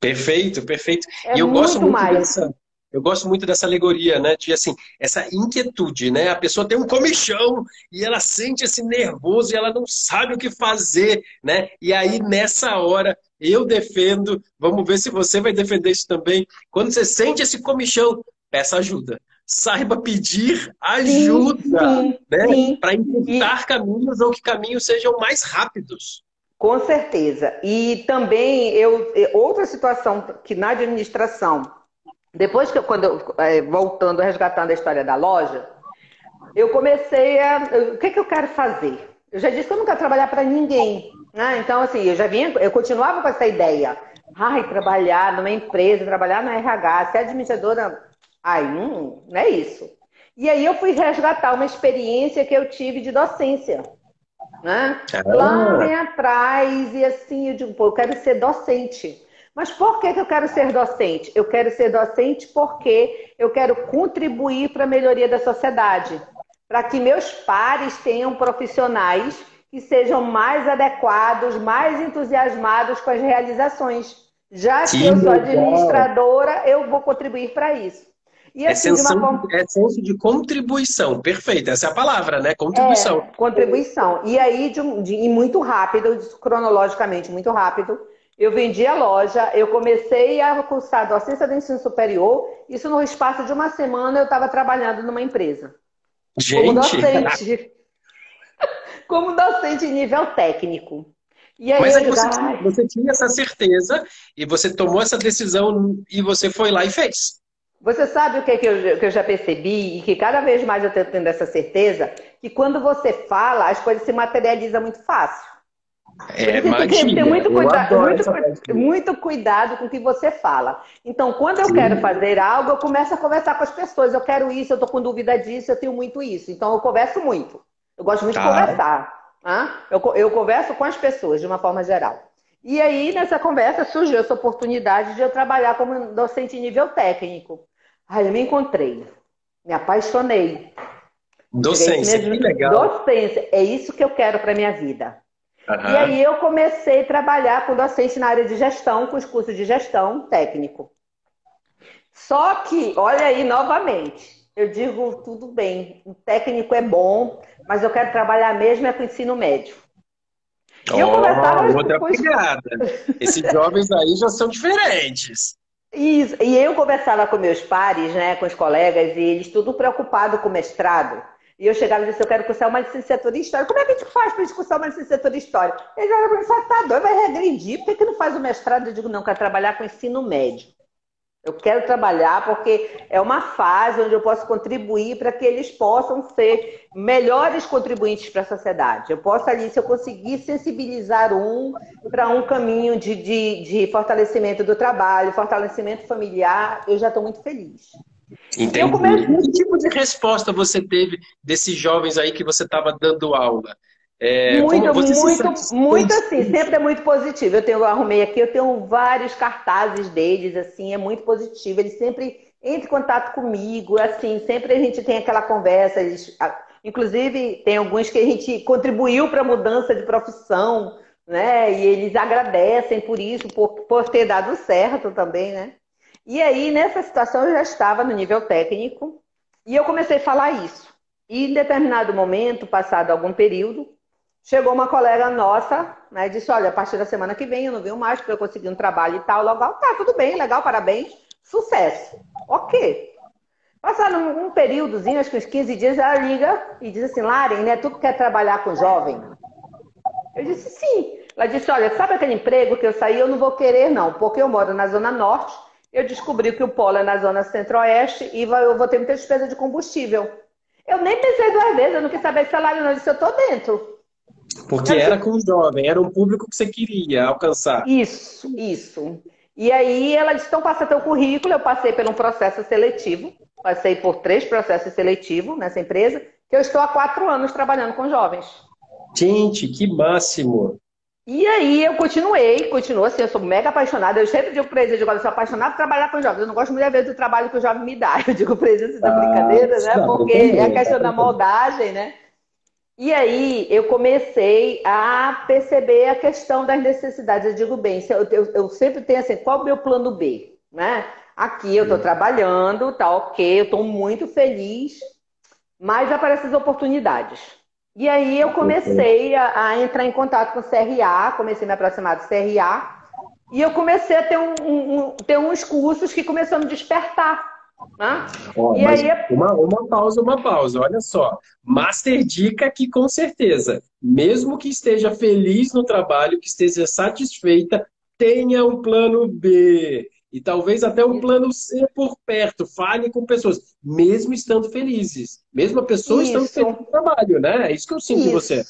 Speaker 1: Perfeito, perfeito. É e eu muito gosto muito mais. dessa eu gosto muito dessa alegoria, né? De assim, essa inquietude, né? A pessoa tem um comichão e ela sente esse nervoso e ela não sabe o que fazer, né? E aí, nessa hora, eu defendo, vamos ver se você vai defender isso também. Quando você sente esse comichão, peça ajuda. Saiba pedir ajuda, sim, né? Para encurtar caminhos ou que caminhos sejam mais rápidos.
Speaker 2: Com certeza. E também eu outra situação que na administração depois que eu, quando eu, é, voltando, resgatando a história da loja, eu comecei a. O que, que eu quero fazer? Eu já disse que eu não quero trabalhar para ninguém. Né? Então, assim, eu já vinha, eu continuava com essa ideia. Ai, trabalhar numa empresa, trabalhar na RH, ser administradora. Ai, hum, não é isso. E aí eu fui resgatar uma experiência que eu tive de docência. Né? Ah. Lá bem atrás, e assim, eu digo, pô, eu quero ser docente. Mas por que, que eu quero ser docente? Eu quero ser docente porque eu quero contribuir para a melhoria da sociedade, para que meus pares tenham profissionais que sejam mais adequados, mais entusiasmados com as realizações. Já que, que eu sou administradora, eu vou contribuir para isso.
Speaker 1: E assim, é, senso, uma... é senso de contribuição, perfeito, essa é a palavra, né? Contribuição.
Speaker 2: É, contribuição. E aí, de, de, e muito rápido, cronologicamente, muito rápido, eu vendi a loja, eu comecei a cursar docência do ensino superior. Isso no espaço de uma semana eu estava trabalhando numa empresa.
Speaker 1: Gente! Como
Speaker 2: docente. como docente em nível técnico.
Speaker 1: E aí Mas aí você, tinha, você tinha essa certeza e você tomou essa decisão e você foi lá e fez.
Speaker 2: Você sabe o que, que, eu, que eu já percebi e que cada vez mais eu estou tendo essa certeza? Que quando você fala, as coisas se materializam muito fácil.
Speaker 1: É,
Speaker 2: você tem que ter muito cuidado, muito, muito, cuidado com o que você fala. Então, quando eu Sim. quero fazer algo, eu começo a conversar com as pessoas. Eu quero isso, eu estou com dúvida disso, eu tenho muito isso. Então, eu converso muito. Eu gosto muito tá. de conversar. Eu, eu converso com as pessoas, de uma forma geral. E aí, nessa conversa, surgiu essa oportunidade de eu trabalhar como docente em nível técnico. Aí eu me encontrei, me apaixonei.
Speaker 1: Docência, que legal.
Speaker 2: Docência, é isso que eu quero para minha vida. Uhum. E aí eu comecei a trabalhar com docente na área de gestão, com os cursos de gestão técnico. Só que, olha aí novamente, eu digo tudo bem, o técnico é bom, mas eu quero trabalhar mesmo é com o ensino médio.
Speaker 1: Eu conversava outra com... pegada. Esses jovens aí já são diferentes.
Speaker 2: Isso. E eu conversava com meus pares, né, com os colegas, e eles tudo preocupados com o mestrado. E eu chegava e disse, eu quero cursar uma licenciatura em História. Como é que a gente faz para cursar uma licenciatura em História? Ele olha para mim e tá doido, vai regredir. Por que, que não faz o mestrado? Eu digo, não, quero trabalhar com ensino médio. Eu quero trabalhar porque é uma fase onde eu posso contribuir para que eles possam ser melhores contribuintes para a sociedade. Eu posso ali, se eu conseguir sensibilizar um para um caminho de, de, de fortalecimento do trabalho, fortalecimento familiar, eu já estou muito feliz.
Speaker 1: Entendi. Que tipo de resposta você teve desses jovens aí que você estava dando aula?
Speaker 2: É, muito, muito, muito assim, sempre é muito positivo. Eu tenho, eu arrumei aqui, eu tenho vários cartazes deles, assim, é muito positivo. Eles sempre entram em contato comigo, assim, sempre a gente tem aquela conversa. Eles, inclusive, tem alguns que a gente contribuiu para a mudança de profissão, né? E eles agradecem por isso, por, por ter dado certo também, né? E aí, nessa situação, eu já estava no nível técnico e eu comecei a falar isso. E em determinado momento, passado algum período, chegou uma colega nossa, né, disse, olha, a partir da semana que vem eu não venho mais, porque eu consegui um trabalho e tal, logo, tá, tudo bem, legal, parabéns, sucesso. Ok. Passaram um, um períodozinho, acho que uns 15 dias, ela liga e diz assim, Laren, né, tu quer trabalhar com jovem? Eu disse, sim. Ela disse, olha, sabe aquele emprego que eu saí? Eu não vou querer, não, porque eu moro na Zona Norte, eu descobri que o polo é na Zona Centro-Oeste e eu vou ter muita despesa de combustível. Eu nem pensei duas vezes, eu não quis saber de salário, não. Eu disse, eu tô dentro.
Speaker 1: Porque era com jovem, era um público que você queria alcançar.
Speaker 2: Isso, isso. E aí ela disse, então passa teu currículo. Eu passei por um processo seletivo, passei por três processos seletivos nessa empresa, que eu estou há quatro anos trabalhando com jovens.
Speaker 1: Gente, que máximo!
Speaker 2: E aí eu continuei, continuo assim, eu sou mega apaixonada. Eu sempre digo para eles, eu digo, eu sou apaixonada por trabalhar com jovens. Eu não gosto muitas vezes do trabalho que o jovem me dá. Eu digo para eles isso é ah, brincadeira, né? Porque é a questão da moldagem, né? E aí eu comecei a perceber a questão das necessidades. Eu digo, bem, eu, eu, eu sempre tenho assim, qual é o meu plano B? Né? Aqui eu estou trabalhando, tá ok, eu estou muito feliz, mas aparecem as oportunidades. E aí eu comecei a, a, entrar em contato com o CRA, comecei a me aproximar do CRA, e eu comecei a ter, um, um, ter uns cursos que começaram a me despertar. Né?
Speaker 1: Oh, e aí... uma, uma pausa, uma pausa, olha só. Master dica que com certeza, mesmo que esteja feliz no trabalho, que esteja satisfeita, tenha um plano B. E talvez até um plano C por perto, fale com pessoas, mesmo estando felizes. Mesmo a pessoa isso. estando feliz no trabalho, né? É isso que eu sinto isso. de você.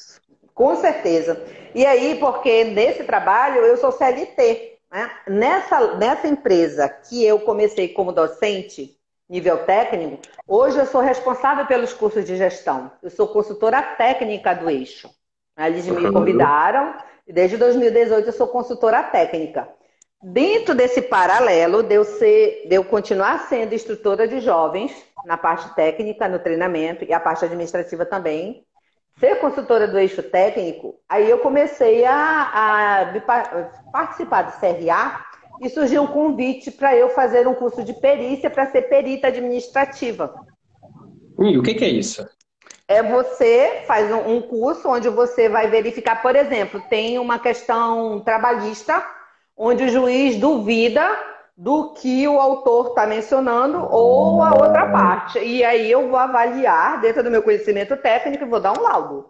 Speaker 2: Com certeza. E aí, porque nesse trabalho eu sou CLT. Né? Nessa, nessa empresa que eu comecei como docente, nível técnico, hoje eu sou responsável pelos cursos de gestão. Eu sou consultora técnica do eixo. Eles me convidaram e desde 2018 eu sou consultora técnica. Dentro desse paralelo, de eu, ser, de eu continuar sendo instrutora de jovens, na parte técnica, no treinamento, e a parte administrativa também, ser consultora do eixo técnico, aí eu comecei a, a participar do CRA e surgiu um convite para eu fazer um curso de perícia para ser perita administrativa.
Speaker 1: E o que, que, é isso?
Speaker 2: É você faz um curso onde você vai verificar, por exemplo, tem uma questão trabalhista onde o juiz duvida do que o autor está mencionando ou a outra parte. E aí eu vou avaliar dentro do meu conhecimento técnico e vou dar um laudo.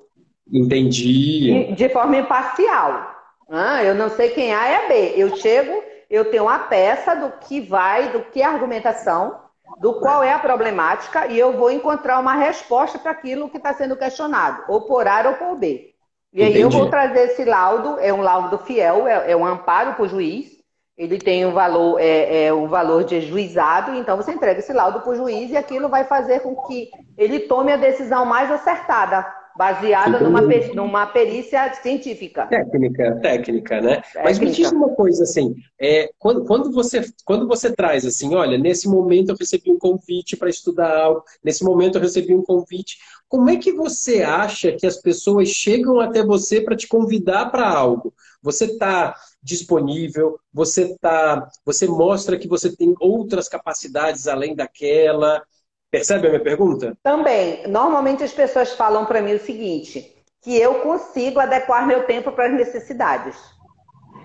Speaker 1: Entendi.
Speaker 2: De forma imparcial. Ah, eu não sei quem A é B. Eu chego, eu tenho uma peça do que vai, do que é a argumentação, do qual é a problemática, e eu vou encontrar uma resposta para aquilo que está sendo questionado, ou por A ou por B. E aí Entendi. eu vou trazer esse laudo, é um laudo fiel, é, é um amparo para o juiz. Ele tem um valor, é, é um valor de juizado, então você entrega esse laudo para o juiz e aquilo vai fazer com que ele tome a decisão mais acertada, baseada numa, numa perícia científica.
Speaker 1: Técnica, técnica, né? Técnica. Mas me diz uma coisa assim, é, quando, quando, você, quando você traz assim, olha, nesse momento eu recebi um convite para estudar algo, nesse momento eu recebi um convite, como é que você acha que as pessoas chegam até você para te convidar para algo? Você está disponível? Você tá, você mostra que você tem outras capacidades além daquela? Percebe a minha pergunta?
Speaker 2: Também. Normalmente as pessoas falam para mim o seguinte: que eu consigo adequar meu tempo para as necessidades.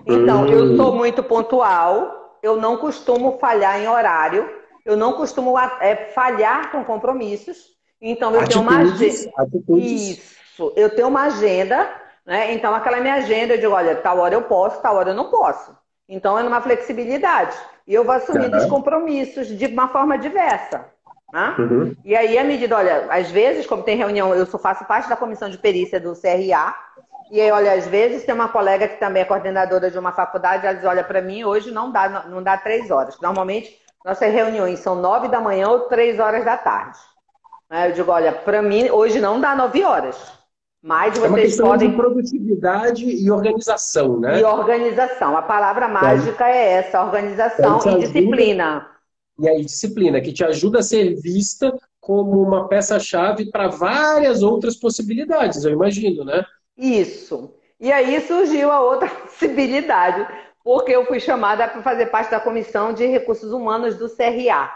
Speaker 2: Então, hum. eu sou muito pontual, eu não costumo falhar em horário, eu não costumo é, falhar com compromissos. Então, eu atitudes, tenho uma agenda. Isso. Eu tenho uma agenda, né? Então, aquela minha agenda, eu digo, olha, tal hora eu posso, tal hora eu não posso. Então, é numa flexibilidade. E eu vou assumindo uhum. os compromissos de uma forma diversa. Né? Uhum. E aí, à medida, olha, às vezes, como tem reunião, eu sou, faço parte da comissão de perícia do CRA. E aí, olha, às vezes tem uma colega que também é coordenadora de uma faculdade, ela diz, olha, para mim hoje não dá, não dá três horas. Normalmente, nossas reuniões são nove da manhã ou três horas da tarde. Né? Eu digo, olha, para mim hoje não dá nove horas. Mas vocês é uma questão podem.
Speaker 1: De produtividade e organização, né?
Speaker 2: E organização. A palavra mágica é essa: organização e disciplina.
Speaker 1: E aí, disciplina, que te ajuda a ser vista como uma peça-chave para várias outras possibilidades, eu imagino, né?
Speaker 2: Isso. E aí surgiu a outra possibilidade, porque eu fui chamada para fazer parte da comissão de recursos humanos do CRA.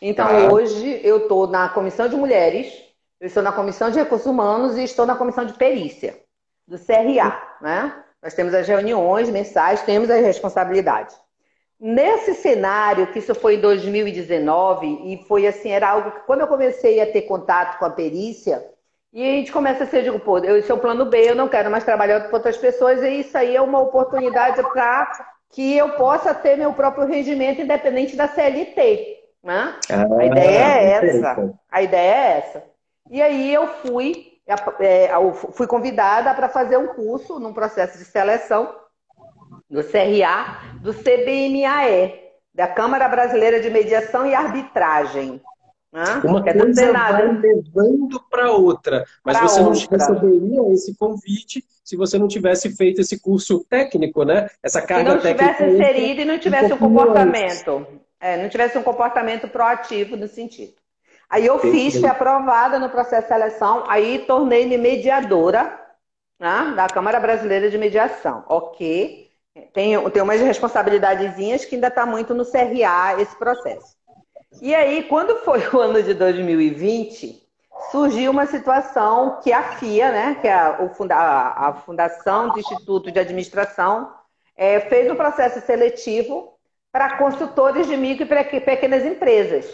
Speaker 2: Então, ah. hoje eu estou na comissão de mulheres, Eu estou na comissão de recursos humanos e estou na comissão de perícia do CRA, né? Nós temos as reuniões mensais, temos as responsabilidades. Nesse cenário, que isso foi em 2019, e foi assim, era algo que quando eu comecei a ter contato com a perícia, e a gente começa a ser, digo, pô, esse é o plano B, eu não quero mais trabalhar com outras pessoas, e isso aí é uma oportunidade para que eu possa ter meu próprio rendimento independente da CLT. Né? Ah, a ideia é essa. A ideia é essa. E aí eu fui, é, eu fui convidada para fazer um curso num processo de seleção do CRA, do CBMAE, da Câmara Brasileira de Mediação e Arbitragem.
Speaker 1: Né? Uma é coisa vai levando para outra, mas pra você não outra. receberia esse convite se você não tivesse feito esse curso técnico, né?
Speaker 2: Essa carga técnica. Se não tivesse inserido e não tivesse um, um comportamento, é, não tivesse um comportamento proativo no sentido. Aí eu fiz, fui aprovada no processo de seleção, aí tornei-me mediadora né, da Câmara Brasileira de Mediação. Ok. Tem, tem umas responsabilidadezinhas que ainda está muito no CRA esse processo. E aí, quando foi o ano de 2020, surgiu uma situação que a FIA, né, que é a, a Fundação do Instituto de Administração, é, fez um processo seletivo para consultores de micro e pequenas empresas.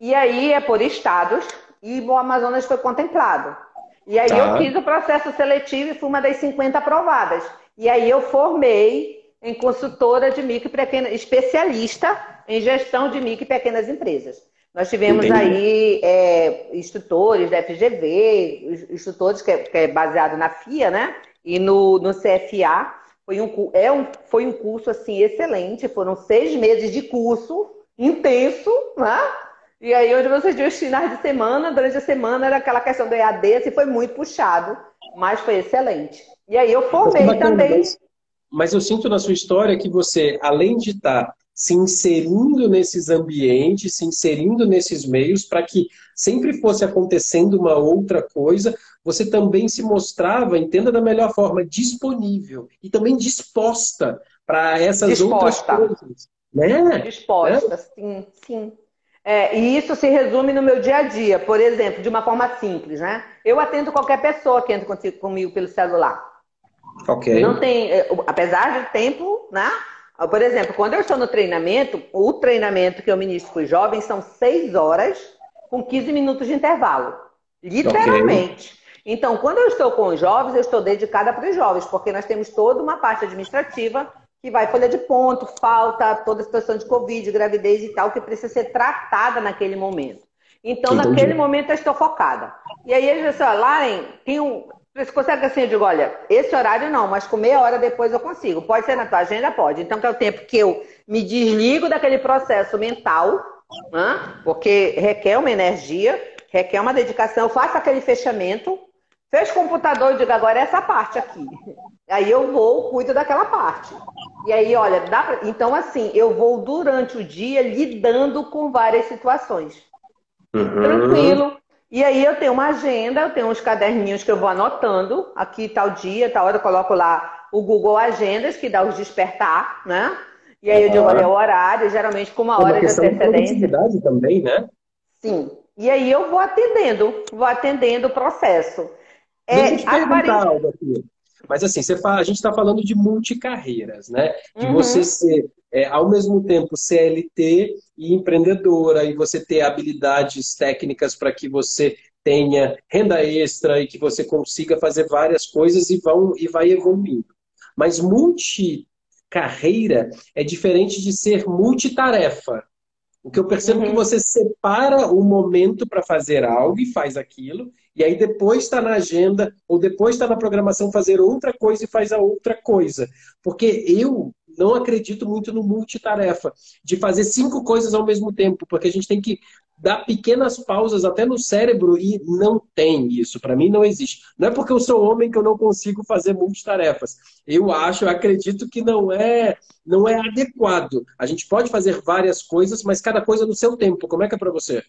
Speaker 2: E aí é por estados, e o Amazonas foi contemplado. E aí tá. eu fiz o processo seletivo e fui uma das 50 aprovadas. E aí eu formei em consultora de micro e pequena, especialista em gestão de micro e pequenas empresas. Nós tivemos Entendi. aí é, instrutores da FGV, instrutores que é, que é, baseado na FIA, né? E no, no CFA. Foi um, é um, foi um curso assim excelente, foram seis meses de curso intenso, né? E aí, onde você tinha os finais de semana, durante a semana era aquela questão do EAD, assim, foi muito puxado, mas foi excelente. E aí eu formei também. Mas,
Speaker 1: mas eu sinto na sua história que você, além de estar tá se inserindo nesses ambientes, se inserindo nesses meios, para que sempre fosse acontecendo uma outra coisa, você também se mostrava, entenda da melhor forma, disponível e também disposta para essas disposta. outras coisas.
Speaker 2: Né? Disposta, é? sim, sim. É, e isso se resume no meu dia a dia, por exemplo, de uma forma simples, né? Eu atendo qualquer pessoa que entra comigo pelo celular. Ok. Não tem, é, apesar do tempo, né? Por exemplo, quando eu estou no treinamento, o treinamento que eu ministro para os jovens são seis horas com 15 minutos de intervalo. Literalmente. Okay. Então, quando eu estou com os jovens, eu estou dedicada para os jovens, porque nós temos toda uma parte administrativa que vai folha de ponto, falta, toda a situação de Covid, gravidez e tal, que precisa ser tratada naquele momento. Então, Entendi. naquele momento, eu estou focada. E aí, eles dizem assim, Laren, tem um, você consegue assim, eu digo, olha, esse horário não, mas com meia hora depois eu consigo. Pode ser na tua agenda? Pode. Então, que é o tempo que eu me desligo daquele processo mental, né? porque requer uma energia, requer uma dedicação. Eu faço aquele fechamento, fecho o computador e digo, agora é essa parte aqui. Aí eu vou, cuido daquela parte. E aí, olha, dá pra... então assim, eu vou durante o dia lidando com várias situações. Uhum. Tranquilo, e aí eu tenho uma agenda, eu tenho uns caderninhos que eu vou anotando, aqui tal dia, tal hora eu coloco lá o Google Agendas, que dá os despertar, né? E aí eu digo, olha, é o horário, geralmente com uma é hora de antecedência.
Speaker 1: De também, né?
Speaker 2: Sim. E aí eu vou atendendo, vou atendendo o processo.
Speaker 1: É, Deixa eu te perguntar aqui. Mas assim, você fala, a gente está falando de multicarreiras, né? De uhum. você ser, é, ao mesmo tempo, CLT e empreendedora, e você ter habilidades técnicas para que você tenha renda extra e que você consiga fazer várias coisas e, vão, e vai evoluindo. Mas multicarreira é diferente de ser multitarefa. O que eu percebo é que uhum. você separa o momento para fazer algo e faz aquilo, e aí depois está na agenda, ou depois está na programação fazer outra coisa e faz a outra coisa. Porque eu não acredito muito no multitarefa, de fazer cinco coisas ao mesmo tempo, porque a gente tem que dar pequenas pausas até no cérebro e não tem isso. Para mim não existe. Não é porque eu sou homem que eu não consigo fazer multitarefas. Eu acho, eu acredito que não é, não é adequado. A gente pode fazer várias coisas, mas cada coisa no seu tempo. Como é que é para você?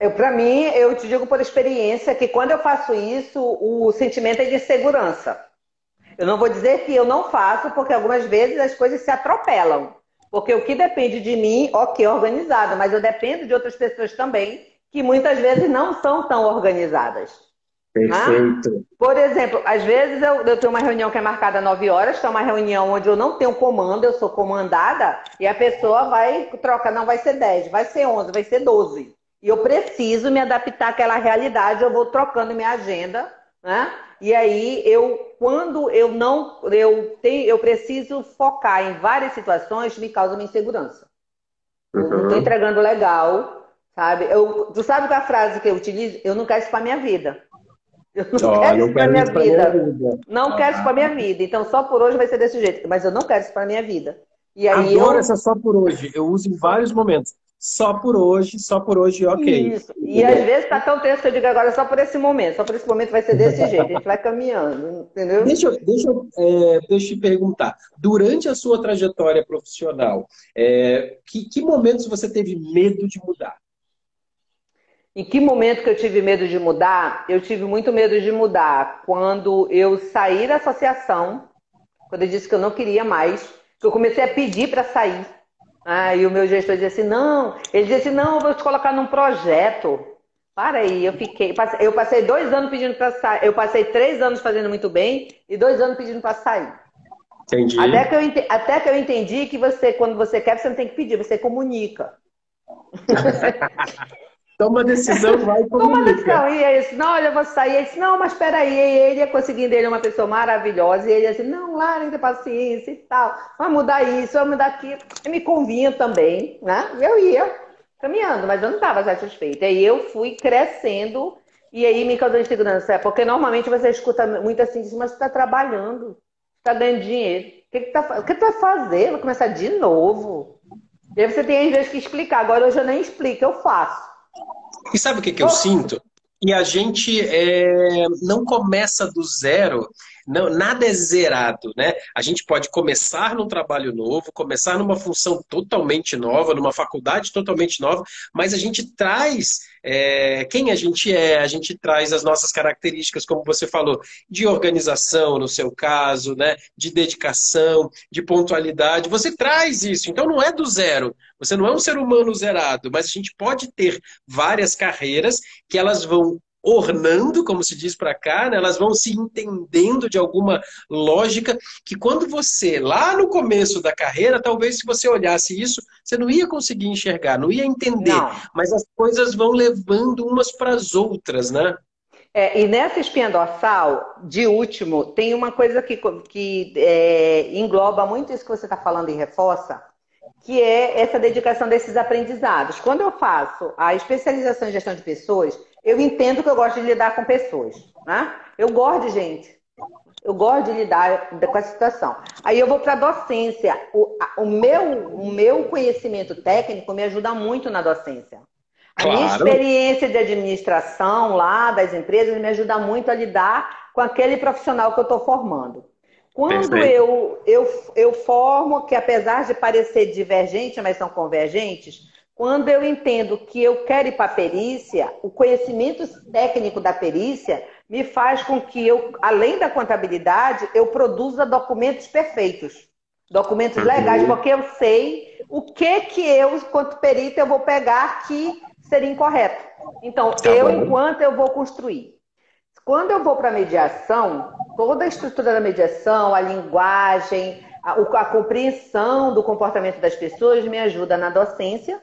Speaker 2: Eu, para mim, eu te digo por experiência que quando eu faço isso, o sentimento é de segurança. Eu não vou dizer que eu não faço, porque algumas vezes as coisas se atropelam. Porque o que depende de mim, ok, organizado, mas eu dependo de outras pessoas também que muitas vezes não são tão organizadas.
Speaker 1: Perfeito.
Speaker 2: Né? Por exemplo, às vezes eu, eu, tenho uma reunião que é marcada 9 horas, que é uma reunião onde eu não tenho comando, eu sou comandada, e a pessoa vai trocar, não vai ser 10, vai ser 11, vai ser 12. E eu preciso me adaptar àquela realidade, eu vou trocando minha agenda, né? E aí eu, quando eu não, eu tenho, eu preciso focar em várias situações, me causa uma insegurança. Uhum. Eu não estou entregando legal, sabe? Eu, tu sabe qual é a frase que eu utilizo? Eu não quero isso para minha vida. Eu não oh, quero isso para minha, vida. minha vida. Não ah. quero isso para minha vida. Então só por hoje vai ser desse jeito. Mas eu não quero isso para minha vida.
Speaker 1: E aí Adoro eu... essa só por hoje. Eu uso em vários momentos só por hoje, só por hoje, ok.
Speaker 2: Isso. E às vezes tá tão tenso que eu digo agora só por esse momento, só por esse momento vai ser desse jeito, a gente vai caminhando, entendeu?
Speaker 1: Deixa, deixa, é, deixa eu te perguntar, durante a sua trajetória profissional, é, que, que momentos você teve medo de mudar?
Speaker 2: Em que momento que eu tive medo de mudar? Eu tive muito medo de mudar quando eu saí da associação, quando eu disse que eu não queria mais, que eu comecei a pedir para sair. E o meu gestor dizia assim, não. Ele dizia assim, não, eu vou te colocar num projeto. Para aí, eu fiquei. Eu passei dois anos pedindo para sair. Eu passei três anos fazendo muito bem e dois anos pedindo para sair.
Speaker 1: Entendi.
Speaker 2: Até que, eu, até que eu entendi que você, quando você quer, você não tem que pedir, você comunica.
Speaker 1: Toma decisão, vai e Toma decisão.
Speaker 2: E é isso. Não, olha, eu vou sair. Ele disse, não, mas espera aí. E ele ia conseguindo, ele é uma pessoa maravilhosa. E ele disse, não, Lara, tem paciência e tal. Vai mudar isso, vai mudar aquilo. E me convinha também, né? Eu ia caminhando, mas eu não estava satisfeita. E eu fui crescendo e aí me causou insegurança. É porque normalmente você escuta muito assim, mas você está trabalhando, está ganhando dinheiro. O que, que, tá, o que tu vai fazer? Vai começar de novo. E aí você tem às vezes que explicar. Agora hoje eu nem explico, eu faço.
Speaker 1: E sabe o que, que eu sinto? E a gente é, não começa do zero, não, nada é zerado, né? A gente pode começar num trabalho novo, começar numa função totalmente nova, numa faculdade totalmente nova, mas a gente traz é, quem a gente é, a gente traz as nossas características, como você falou, de organização, no seu caso, né? De dedicação, de pontualidade. Você traz isso, então não é do zero. Você não é um ser humano zerado, mas a gente pode ter várias carreiras que elas vão ornando, como se diz para cá, né? elas vão se entendendo de alguma lógica que quando você, lá no começo da carreira, talvez se você olhasse isso, você não ia conseguir enxergar, não ia entender, não. mas as coisas vão levando umas para as outras, né?
Speaker 2: É, e nessa espinha dorsal, de último, tem uma coisa que, que é, engloba muito isso que você está falando e reforça, que é essa dedicação desses aprendizados. Quando eu faço a especialização em gestão de pessoas, eu entendo que eu gosto de lidar com pessoas, né? Eu gosto de gente. Eu gosto de lidar com a situação. Aí eu vou para a docência. O, o, meu, o meu conhecimento técnico me ajuda muito na docência. A claro. minha experiência de administração lá das empresas me ajuda muito a lidar com aquele profissional que eu estou formando. Quando eu, eu, eu formo, que apesar de parecer divergente, mas são convergentes, quando eu entendo que eu quero ir para a perícia, o conhecimento técnico da perícia me faz com que eu, além da contabilidade, eu produza documentos perfeitos, documentos uhum. legais, porque eu sei o que que eu, quanto perito, eu vou pegar que seria incorreto. Então, tá eu, bom. enquanto eu vou construir. Quando eu vou para a mediação, toda a estrutura da mediação, a linguagem, a, a compreensão do comportamento das pessoas me ajuda na docência,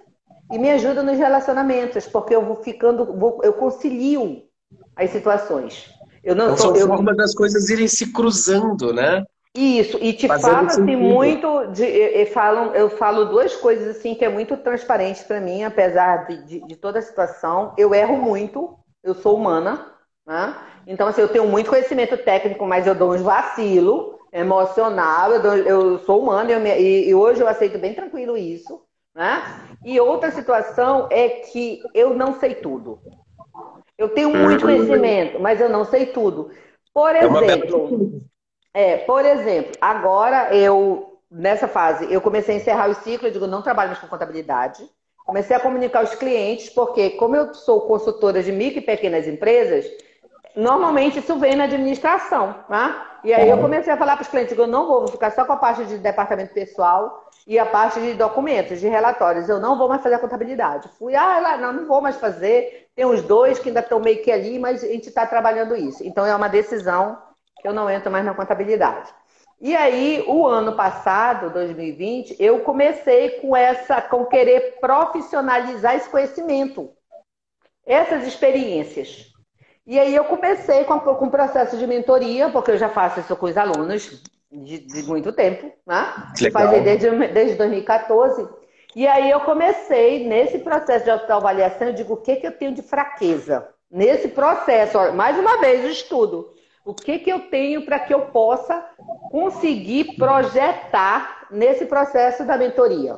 Speaker 2: e me ajuda nos relacionamentos, porque eu vou ficando, vou, eu concilio as situações. Eu
Speaker 1: não então, sou, são eu... formas das coisas irem se cruzando, né?
Speaker 2: Isso, e te fala assim muito de. Eu, falam, eu falo duas coisas assim que é muito transparente para mim, apesar de, de, de, toda a situação. Eu erro muito, eu sou humana, né? Então, assim, eu tenho muito conhecimento técnico, mas eu dou uns vacilo emocional, eu, dou, eu sou humana eu me, e, e hoje eu aceito bem tranquilo isso. Né? E outra situação é que eu não sei tudo. Eu tenho muito uhum. conhecimento, mas eu não sei tudo. Por é exemplo, é, por exemplo, agora eu, nessa fase, eu comecei a encerrar o ciclo, eu digo, não trabalho mais com contabilidade. Comecei a comunicar aos clientes, porque como eu sou consultora de micro e pequenas empresas, normalmente isso vem na administração, né? E aí eu comecei a falar para os clientes, eu não vou, vou ficar só com a parte de departamento pessoal e a parte de documentos, de relatórios. Eu não vou mais fazer a contabilidade. Fui, ah, lá, não, não vou mais fazer. Tem uns dois que ainda estão meio que ali, mas a gente está trabalhando isso. Então é uma decisão que eu não entro mais na contabilidade. E aí, o ano passado, 2020, eu comecei com essa, com querer profissionalizar esse conhecimento, essas experiências. E aí eu comecei com, com processo de mentoria, porque eu já faço isso com os alunos de, de muito tempo, né? Fazer desde, desde 2014. E aí eu comecei nesse processo de autoavaliação, eu digo o que, que eu tenho de fraqueza. Nesse processo, ó, mais uma vez, o estudo. O que, que eu tenho para que eu possa conseguir projetar nesse processo da mentoria?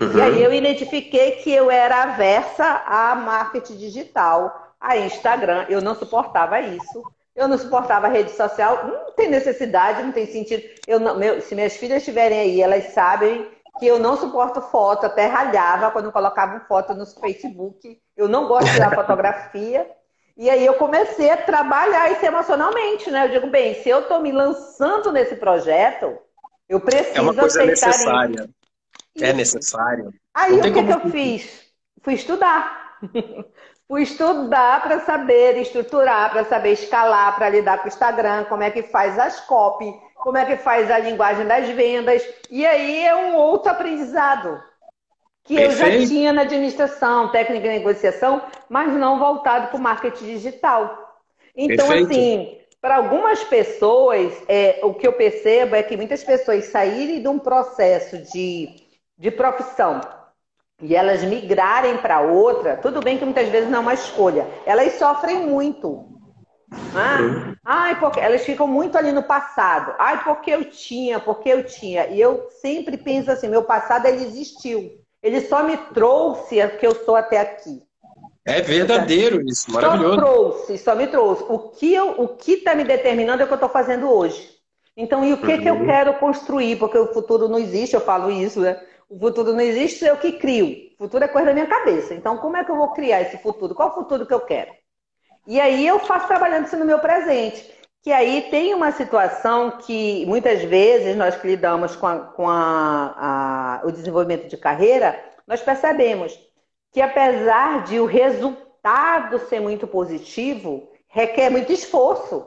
Speaker 2: Uhum. E aí eu identifiquei que eu era aversa a marketing digital, a Instagram. Eu não suportava isso. Eu não suportava a rede social. Não tem necessidade, não tem sentido. Eu não, meu, se minhas filhas estiverem aí, elas sabem que eu não suporto foto, até ralhava quando colocavam foto no Facebook. Eu não gosto de tirar fotografia. E aí eu comecei a trabalhar isso emocionalmente, né? Eu digo, bem, se eu estou me lançando nesse projeto, eu preciso
Speaker 1: é uma coisa necessária. Isso. É necessário.
Speaker 2: Aí o que, que eu fiz? Fui estudar. Fui estudar para saber estruturar, para saber escalar, para lidar com o Instagram, como é que faz as copy, como é que faz a linguagem das vendas. E aí é um outro aprendizado que Perfeito. eu já tinha na administração, técnica de negociação, mas não voltado para o marketing digital. Então, Perfeito. assim, para algumas pessoas, é, o que eu percebo é que muitas pessoas saírem de um processo de, de profissão e elas migrarem para outra, tudo bem que muitas vezes não é uma escolha, elas sofrem muito. Ah, ai, porque elas ficam muito ali no passado. Ai, porque eu tinha, porque eu tinha. E eu sempre penso assim, meu passado ele existiu. Ele só me trouxe que eu sou até aqui.
Speaker 1: É verdadeiro isso, maravilhoso.
Speaker 2: Só trouxe, só me trouxe. O que eu, o que está me determinando é o que eu estou fazendo hoje. Então, e o que, uhum. que eu uhum. quero construir? Porque o futuro não existe, eu falo isso, né? O futuro não existe, eu que crio. O futuro é coisa da minha cabeça. Então, como é que eu vou criar esse futuro? Qual o futuro que eu quero? E aí eu faço trabalhando isso no meu presente. Que aí tem uma situação que muitas vezes nós que lidamos com, a, com a, a, o desenvolvimento de carreira, nós percebemos que apesar de o resultado ser muito positivo, requer muito esforço.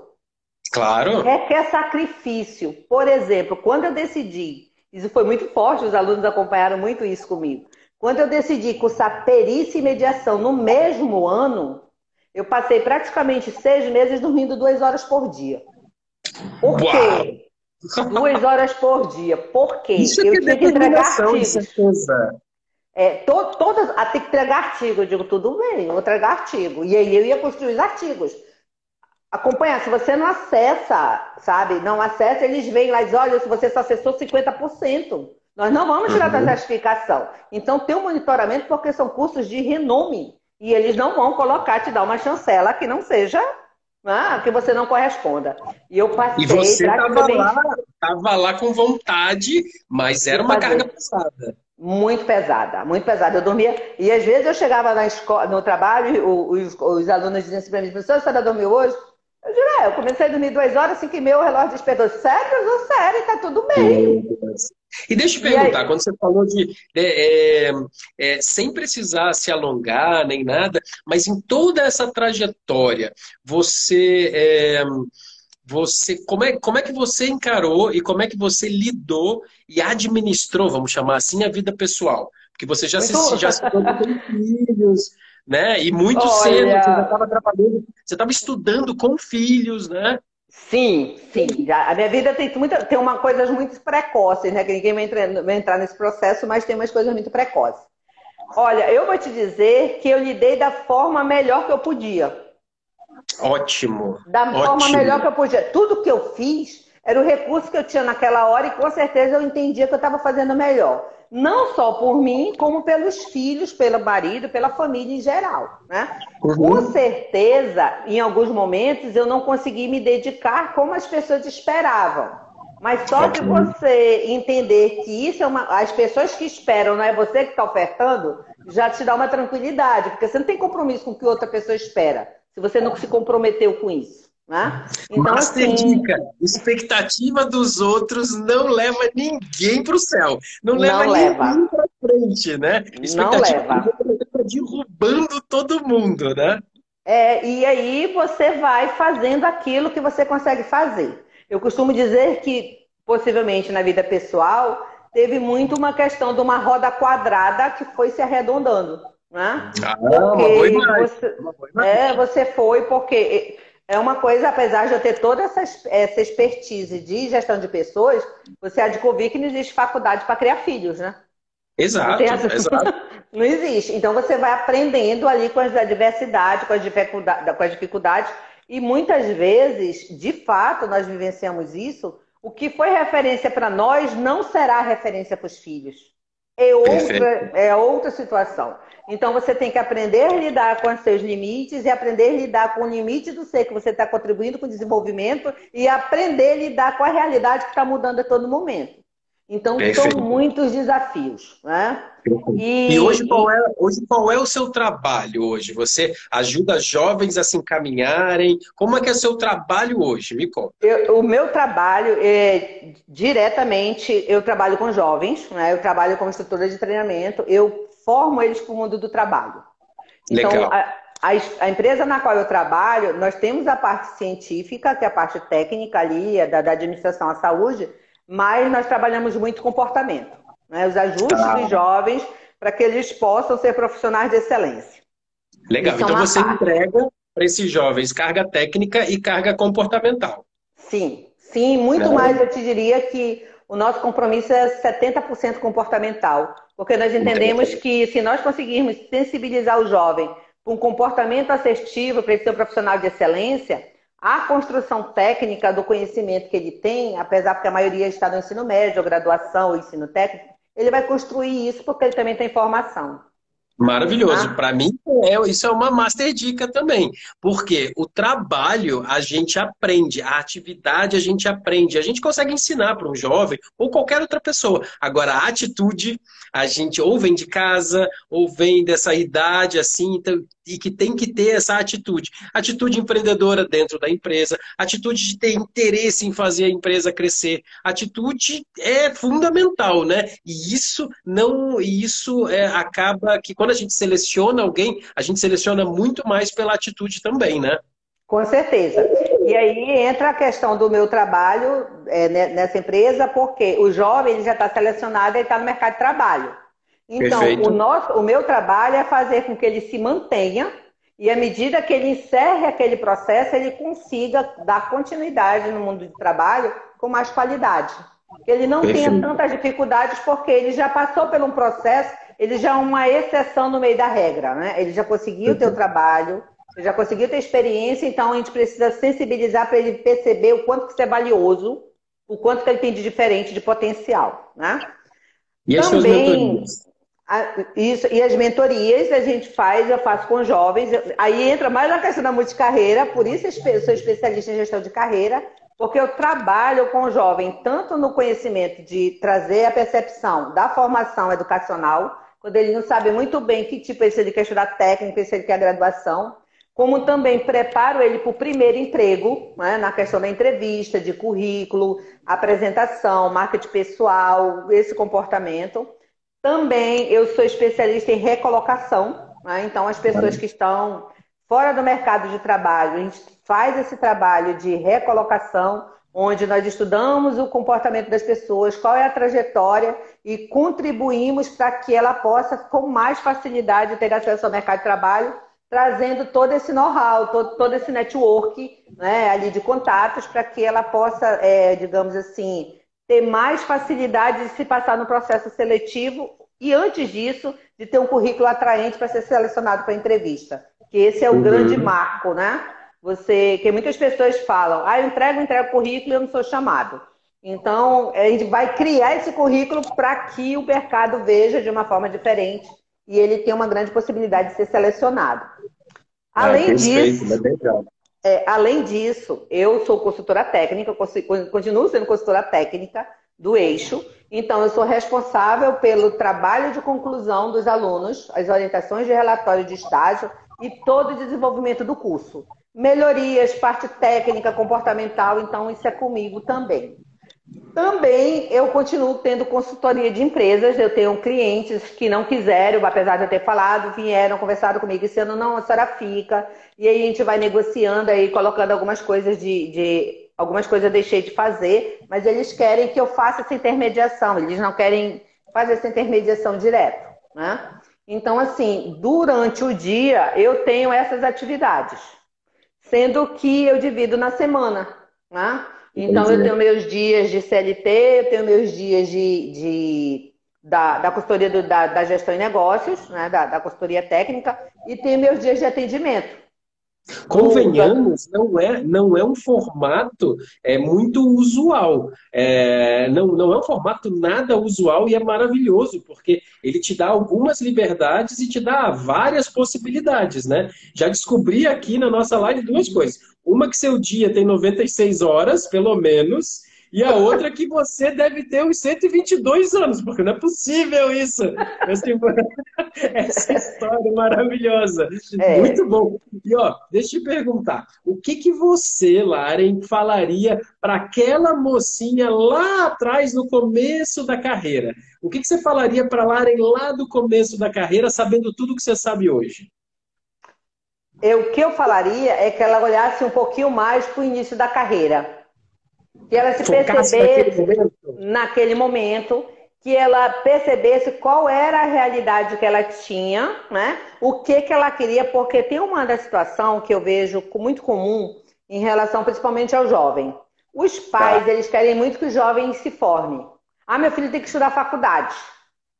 Speaker 1: Claro.
Speaker 2: Requer sacrifício. Por exemplo, quando eu decidi, isso foi muito forte, os alunos acompanharam muito isso comigo. Quando eu decidi cursar perícia e mediação no mesmo ano, eu passei praticamente seis meses dormindo duas horas por dia. Por Uau. quê? Duas horas por dia. Por quê?
Speaker 1: Isso é eu tinha que entregar artigos.
Speaker 2: É, to, todas, ah, tem que entregar artigo. Eu digo, tudo bem, eu vou entregar artigo. E aí eu ia construir os artigos. Acompanhar, se você não acessa, sabe? Não acessa, eles vêm lá e dizem, olha, se você só acessou 50%, nós não vamos tirar uhum. da certificação. Então tem um monitoramento porque são cursos de renome. E eles não vão colocar, te dar uma chancela que não seja ah, que você não corresponda. E eu passei.
Speaker 1: E você estava lá, tava lá com vontade, mas era uma carga pesada.
Speaker 2: Muito pesada, muito pesada. Eu dormia. E às vezes eu chegava na escola, no trabalho, os, os alunos diziam assim para mim, professor, você dormiu hoje? Eu é, eu comecei a dormir duas horas, cinco e meia, o relógio despertou. Sério? Não, sério, tá tudo bem.
Speaker 1: E deixa eu te perguntar, quando você falou de é, é, sem precisar se alongar nem nada, mas em toda essa trajetória, você, é, você como, é, como é que você encarou e como é que você lidou e administrou, vamos chamar assim, a vida pessoal? Porque você já se, já se com filhos, né? E muito Olha... cedo você já estava trabalhando, você estava estudando com filhos, né?
Speaker 2: Sim, sim. A minha vida tem, muita, tem uma coisas muito precoces, né? Que ninguém vai entrar, vai entrar nesse processo, mas tem umas coisas muito precoces. Olha, eu vou te dizer que eu lidei da forma melhor que eu podia.
Speaker 1: Ótimo.
Speaker 2: Da
Speaker 1: ótimo.
Speaker 2: forma melhor que eu podia. Tudo que eu fiz era o recurso que eu tinha naquela hora e com certeza eu entendia que eu estava fazendo melhor não só por mim, como pelos filhos, pelo marido, pela família em geral. Né? Uhum. Com certeza, em alguns momentos, eu não consegui me dedicar como as pessoas esperavam. Mas só de você entender que isso é uma. As pessoas que esperam, não é você que está ofertando, já te dá uma tranquilidade, porque você não tem compromisso com o que outra pessoa espera, se você não se comprometeu com isso.
Speaker 1: Né? Então, Master assim, dica: expectativa dos outros não leva ninguém para o céu. Não leva, não leva. ninguém para frente, né?
Speaker 2: Expectativa não leva.
Speaker 1: Tá derrubando todo mundo, né?
Speaker 2: É, e aí você vai fazendo aquilo que você consegue fazer. Eu costumo dizer que, possivelmente na vida pessoal, teve muito uma questão de uma roda quadrada que foi se arredondando. Né?
Speaker 1: Ah, porque
Speaker 2: você, é, você foi porque é uma coisa, apesar de eu ter toda essa, essa expertise de gestão de pessoas, você há de convir que não existe faculdade para criar filhos, né?
Speaker 1: Exato,
Speaker 2: não
Speaker 1: exato.
Speaker 2: não existe. Então você vai aprendendo ali com as adversidades, com as, dificuldades, com as dificuldades, e muitas vezes, de fato, nós vivenciamos isso. O que foi referência para nós não será referência para os filhos. É outra, é outra situação. Então você tem que aprender a lidar com os seus limites e aprender a lidar com o limite do ser que você está contribuindo com o desenvolvimento e aprender a lidar com a realidade que está mudando a todo momento. Então, Perfeito. são muitos desafios. Né?
Speaker 1: E, e, hoje, qual é, hoje qual é o seu trabalho hoje? Você ajuda jovens a se encaminharem? Como é que é o seu trabalho hoje? Me conta.
Speaker 2: Eu, o meu trabalho é diretamente, eu trabalho com jovens, né? eu trabalho como instrutora de treinamento, eu formo eles para o mundo do trabalho. Então, Legal. A, a, a, empresa na qual eu trabalho, nós temos a parte científica, que é a parte técnica ali, da, da administração à saúde, mas nós trabalhamos muito comportamento, né? os ajustes ah. dos jovens para que eles possam ser profissionais de excelência.
Speaker 1: Legal, então você parte. entrega para esses jovens carga técnica e carga comportamental.
Speaker 2: Sim, sim, muito é. mais eu te diria que o nosso compromisso é 70% comportamental, porque nós entendemos que se nós conseguirmos sensibilizar o jovem com um comportamento assertivo para ele ser um profissional de excelência, a construção técnica do conhecimento que ele tem, apesar que a maioria está no ensino médio, graduação ou ensino técnico, ele vai construir isso porque ele também tem formação.
Speaker 1: Maravilhoso. Ah. Para mim, é, isso é uma master dica também. Porque o trabalho a gente aprende, a atividade a gente aprende. A gente consegue ensinar para um jovem ou qualquer outra pessoa. Agora, a atitude, a gente ou vem de casa, ou vem dessa idade assim, então, e que tem que ter essa atitude. Atitude empreendedora dentro da empresa, atitude de ter interesse em fazer a empresa crescer. Atitude é fundamental, né? E isso não, isso é, acaba que quando a gente seleciona alguém, a gente seleciona muito mais pela atitude também, né?
Speaker 2: Com certeza. E aí entra a questão do meu trabalho é, nessa empresa, porque o jovem ele já está selecionado, ele está no mercado de trabalho. Então, o, nosso, o meu trabalho é fazer com que ele se mantenha e, à medida que ele encerre aquele processo, ele consiga dar continuidade no mundo de trabalho com mais qualidade. Ele não Perfeito. tenha tantas dificuldades porque ele já passou por um processo, ele já é uma exceção no meio da regra, né? Ele já conseguiu ter o trabalho, já conseguiu ter experiência, então a gente precisa sensibilizar para ele perceber o quanto que isso é valioso, o quanto que ele tem de diferente de potencial, né?
Speaker 1: E as Também,
Speaker 2: isso, e as mentorias a gente faz, eu faço com jovens. Aí entra mais na questão da multicarreira, por isso eu sou especialista em gestão de carreira, porque eu trabalho com o jovem tanto no conhecimento de trazer a percepção da formação educacional, quando ele não sabe muito bem que tipo, se ele quer estudar técnico, se ele quer graduação, como também preparo ele para o primeiro emprego, né, na questão da entrevista, de currículo, apresentação, marketing pessoal, esse comportamento. Também eu sou especialista em recolocação, né? então as pessoas que estão fora do mercado de trabalho, a gente faz esse trabalho de recolocação, onde nós estudamos o comportamento das pessoas, qual é a trajetória e contribuímos para que ela possa, com mais facilidade, ter acesso ao mercado de trabalho, trazendo todo esse know-how, todo, todo, esse network né, ali de contatos, para que ela possa, é, digamos assim, ter mais facilidade de se passar no processo seletivo e, antes disso, de ter um currículo atraente para ser selecionado para entrevista. Que esse é o uhum. grande marco, né? Você, que muitas pessoas falam, ah, eu entrego, entrego currículo e eu não sou chamado. Então, a gente vai criar esse currículo para que o mercado veja de uma forma diferente e ele tenha uma grande possibilidade de ser selecionado. Ah, Além ah, disso, é, além disso, eu sou consultora técnica, continuo sendo consultora técnica do eixo, então eu sou responsável pelo trabalho de conclusão dos alunos, as orientações de relatório de estágio e todo o desenvolvimento do curso. melhorias, parte técnica, comportamental, então isso é comigo também. Também eu continuo tendo consultoria de empresas, eu tenho clientes que não quiseram, apesar de eu ter falado, vieram, conversaram comigo esse ano, não, a senhora fica, e aí a gente vai negociando aí, colocando algumas coisas de, de algumas coisas eu deixei de fazer, mas eles querem que eu faça essa intermediação, eles não querem fazer essa intermediação direto, né? Então, assim, durante o dia eu tenho essas atividades, sendo que eu divido na semana, né? Então, eu tenho meus dias de CLT, eu tenho meus dias de, de da, da consultoria do, da, da, gestão e negócios, né? da, da consultoria técnica, e tenho meus dias de atendimento.
Speaker 1: Convenhamos, não é, não é um formato é, muito usual. É, não, não é um formato nada usual e é maravilhoso, porque ele te dá algumas liberdades e te dá várias possibilidades, né? Já descobri aqui na nossa live duas coisas. Uma que seu dia tem 96 horas, pelo menos, e a outra que você deve ter uns 122 anos, porque não é possível isso. Essa história maravilhosa. É. Muito bom. E ó, deixa eu te perguntar, o que, que você, Laren, falaria para aquela mocinha lá atrás, no começo da carreira? O que, que você falaria para Laren lá do começo da carreira, sabendo tudo que você sabe hoje?
Speaker 2: Eu, o que eu falaria é que ela olhasse um pouquinho mais para o início da carreira que ela se percebesse naquele momento. naquele momento, que ela percebesse qual era a realidade que ela tinha, né? O que que ela queria, porque tem uma da situação que eu vejo muito comum em relação principalmente ao jovem. Os pais, tá. eles querem muito que o jovem se forme. Ah, meu filho tem que estudar faculdade,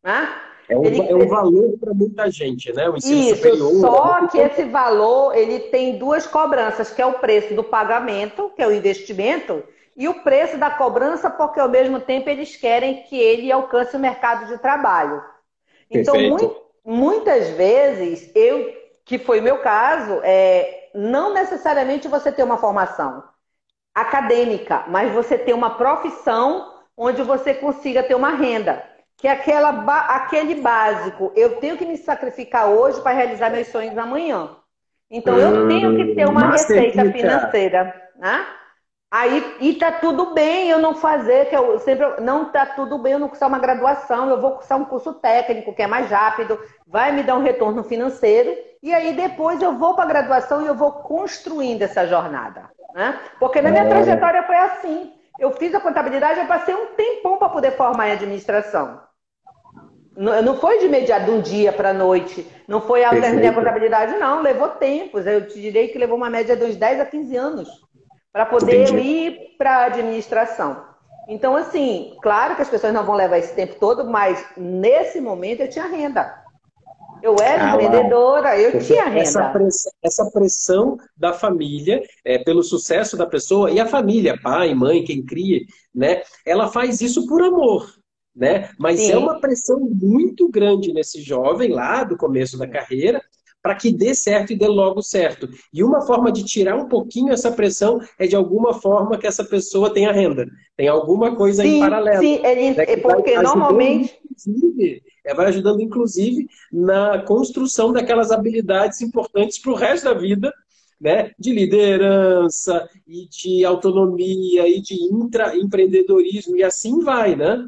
Speaker 2: né?
Speaker 1: É um, ele, é um valor para muita gente, né? O ensino
Speaker 2: isso,
Speaker 1: superior.
Speaker 2: Só é que esse valor ele tem duas cobranças, que é o preço do pagamento, que é o investimento, e o preço da cobrança, porque ao mesmo tempo eles querem que ele alcance o mercado de trabalho. Então, mu muitas vezes, eu, que foi o meu caso, é, não necessariamente você ter uma formação acadêmica, mas você ter uma profissão onde você consiga ter uma renda. Que é aquela, aquele básico, eu tenho que me sacrificar hoje para realizar meus sonhos amanhã. Então, eu tenho que ter uma receita financeira. Né? Aí, e tá tudo bem eu não fazer, que eu sempre. Não tá tudo bem eu não cursar uma graduação, eu vou cursar um curso técnico, que é mais rápido, vai me dar um retorno financeiro, e aí depois eu vou para a graduação e eu vou construindo essa jornada. Né? Porque na minha é. trajetória foi assim. Eu fiz a contabilidade, eu passei um tempão para poder formar em administração. Não foi de imediato, de um dia para a noite. Não foi a terminar a contabilidade, não. Levou tempos. Eu te direi que levou uma média de uns 10 a 15 anos para poder Entendi. ir para a administração. Então, assim, claro que as pessoas não vão levar esse tempo todo, mas nesse momento eu tinha renda. Eu era ah, empreendedora, eu Porque tinha renda.
Speaker 1: Essa pressão, essa pressão da família, é, pelo sucesso da pessoa, e a família, pai, mãe, quem cria, né? Ela faz isso por amor. Né? Mas é Sim. é uma pressão muito grande nesse jovem lá do começo da carreira, para que dê certo e dê logo certo. E uma forma de tirar um pouquinho essa pressão é de alguma forma que essa pessoa tenha renda, tem alguma coisa sim, em paralelo.
Speaker 2: Sim, ele, né, porque normalmente.
Speaker 1: Inclusive, é, vai ajudando, inclusive, na construção daquelas habilidades importantes para o resto da vida, né, de liderança e de autonomia e de intraempreendedorismo e assim vai, né?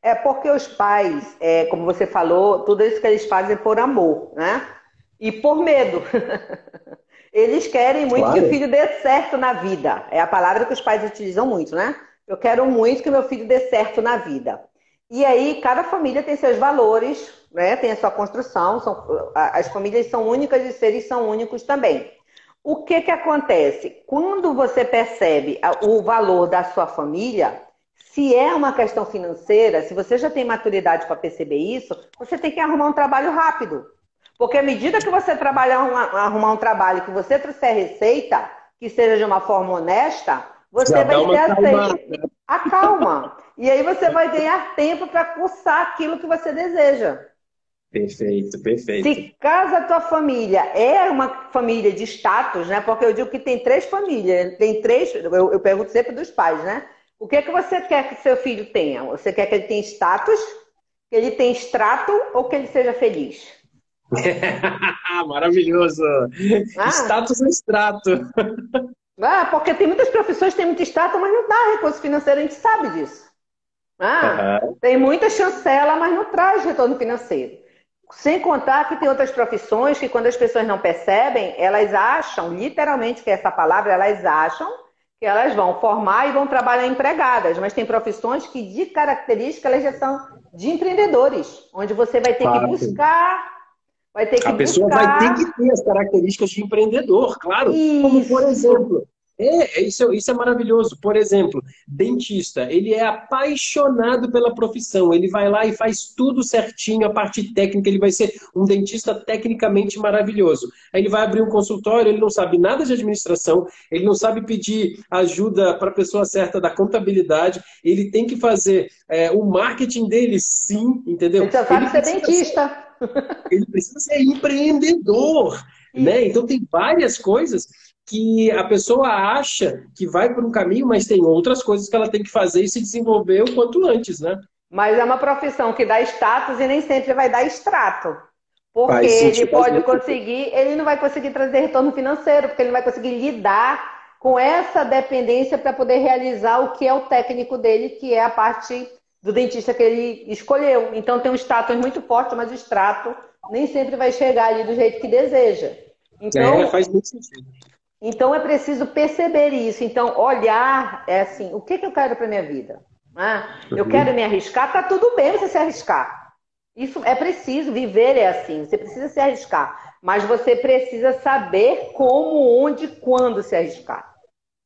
Speaker 2: É porque os pais, é, como você falou, tudo isso que eles fazem por amor, né? E por medo. Eles querem muito claro. que o filho dê certo na vida. É a palavra que os pais utilizam muito, né? Eu quero muito que meu filho dê certo na vida. E aí, cada família tem seus valores, né? tem a sua construção. São, as famílias são únicas e os seres são únicos também. O que, que acontece? Quando você percebe o valor da sua família, se é uma questão financeira, se você já tem maturidade para perceber isso, você tem que arrumar um trabalho rápido. Porque à medida que você trabalhar, arrumar um trabalho, que você trouxer receita, que seja de uma forma honesta, você Já vai ter aceito. Acalma. E aí você vai ganhar tempo para cursar aquilo que você deseja.
Speaker 1: Perfeito, perfeito.
Speaker 2: Se caso a tua família é uma família de status, né? Porque eu digo que tem três famílias, tem três, eu, eu pergunto sempre dos pais, né? O que é que você quer que seu filho tenha? Você quer que ele tenha status, que ele tenha extrato ou que ele seja feliz?
Speaker 1: Maravilhoso! Ah. Status no extrato.
Speaker 2: Ah, porque tem muitas profissões que têm muito status, mas não dá recurso financeiro, a gente sabe disso. Ah, uhum. Tem muita chancela, mas não traz retorno financeiro. Sem contar que tem outras profissões que, quando as pessoas não percebem, elas acham, literalmente, que é essa palavra, elas acham que elas vão formar e vão trabalhar empregadas. Mas tem profissões que, de característica, elas já são de empreendedores, onde você vai ter claro. que buscar Vai ter que
Speaker 1: a pessoa vai ter que ter as características de empreendedor, claro. Isso. Como, por exemplo, é, é, isso, isso é maravilhoso. Por exemplo, dentista, ele é apaixonado pela profissão, ele vai lá e faz tudo certinho, a parte técnica, ele vai ser um dentista tecnicamente maravilhoso. Aí ele vai abrir um consultório, ele não sabe nada de administração, ele não sabe pedir ajuda para a pessoa certa da contabilidade, ele tem que fazer é, o marketing dele sim, entendeu?
Speaker 2: Ele só sabe ele ser dentista.
Speaker 1: Ele precisa ser empreendedor, né? Então tem várias coisas que a pessoa acha que vai por um caminho, mas tem outras coisas que ela tem que fazer e se desenvolver o quanto antes, né?
Speaker 2: Mas é uma profissão que dá status e nem sempre vai dar extrato. Porque ele pode conseguir, ele não vai conseguir trazer retorno financeiro, porque ele não vai conseguir lidar com essa dependência para poder realizar o que é o técnico dele, que é a parte do dentista que ele escolheu. Então tem um status muito forte, mas o extrato nem sempre vai chegar ali do jeito que deseja.
Speaker 1: Então, é, faz muito sentido.
Speaker 2: Então é preciso perceber isso. Então, olhar é assim, o que, que eu quero para minha vida? Ah, eu uhum. quero me arriscar, tá tudo bem você se arriscar. Isso é preciso, viver é assim, você precisa se arriscar. Mas você precisa saber como, onde, quando se arriscar.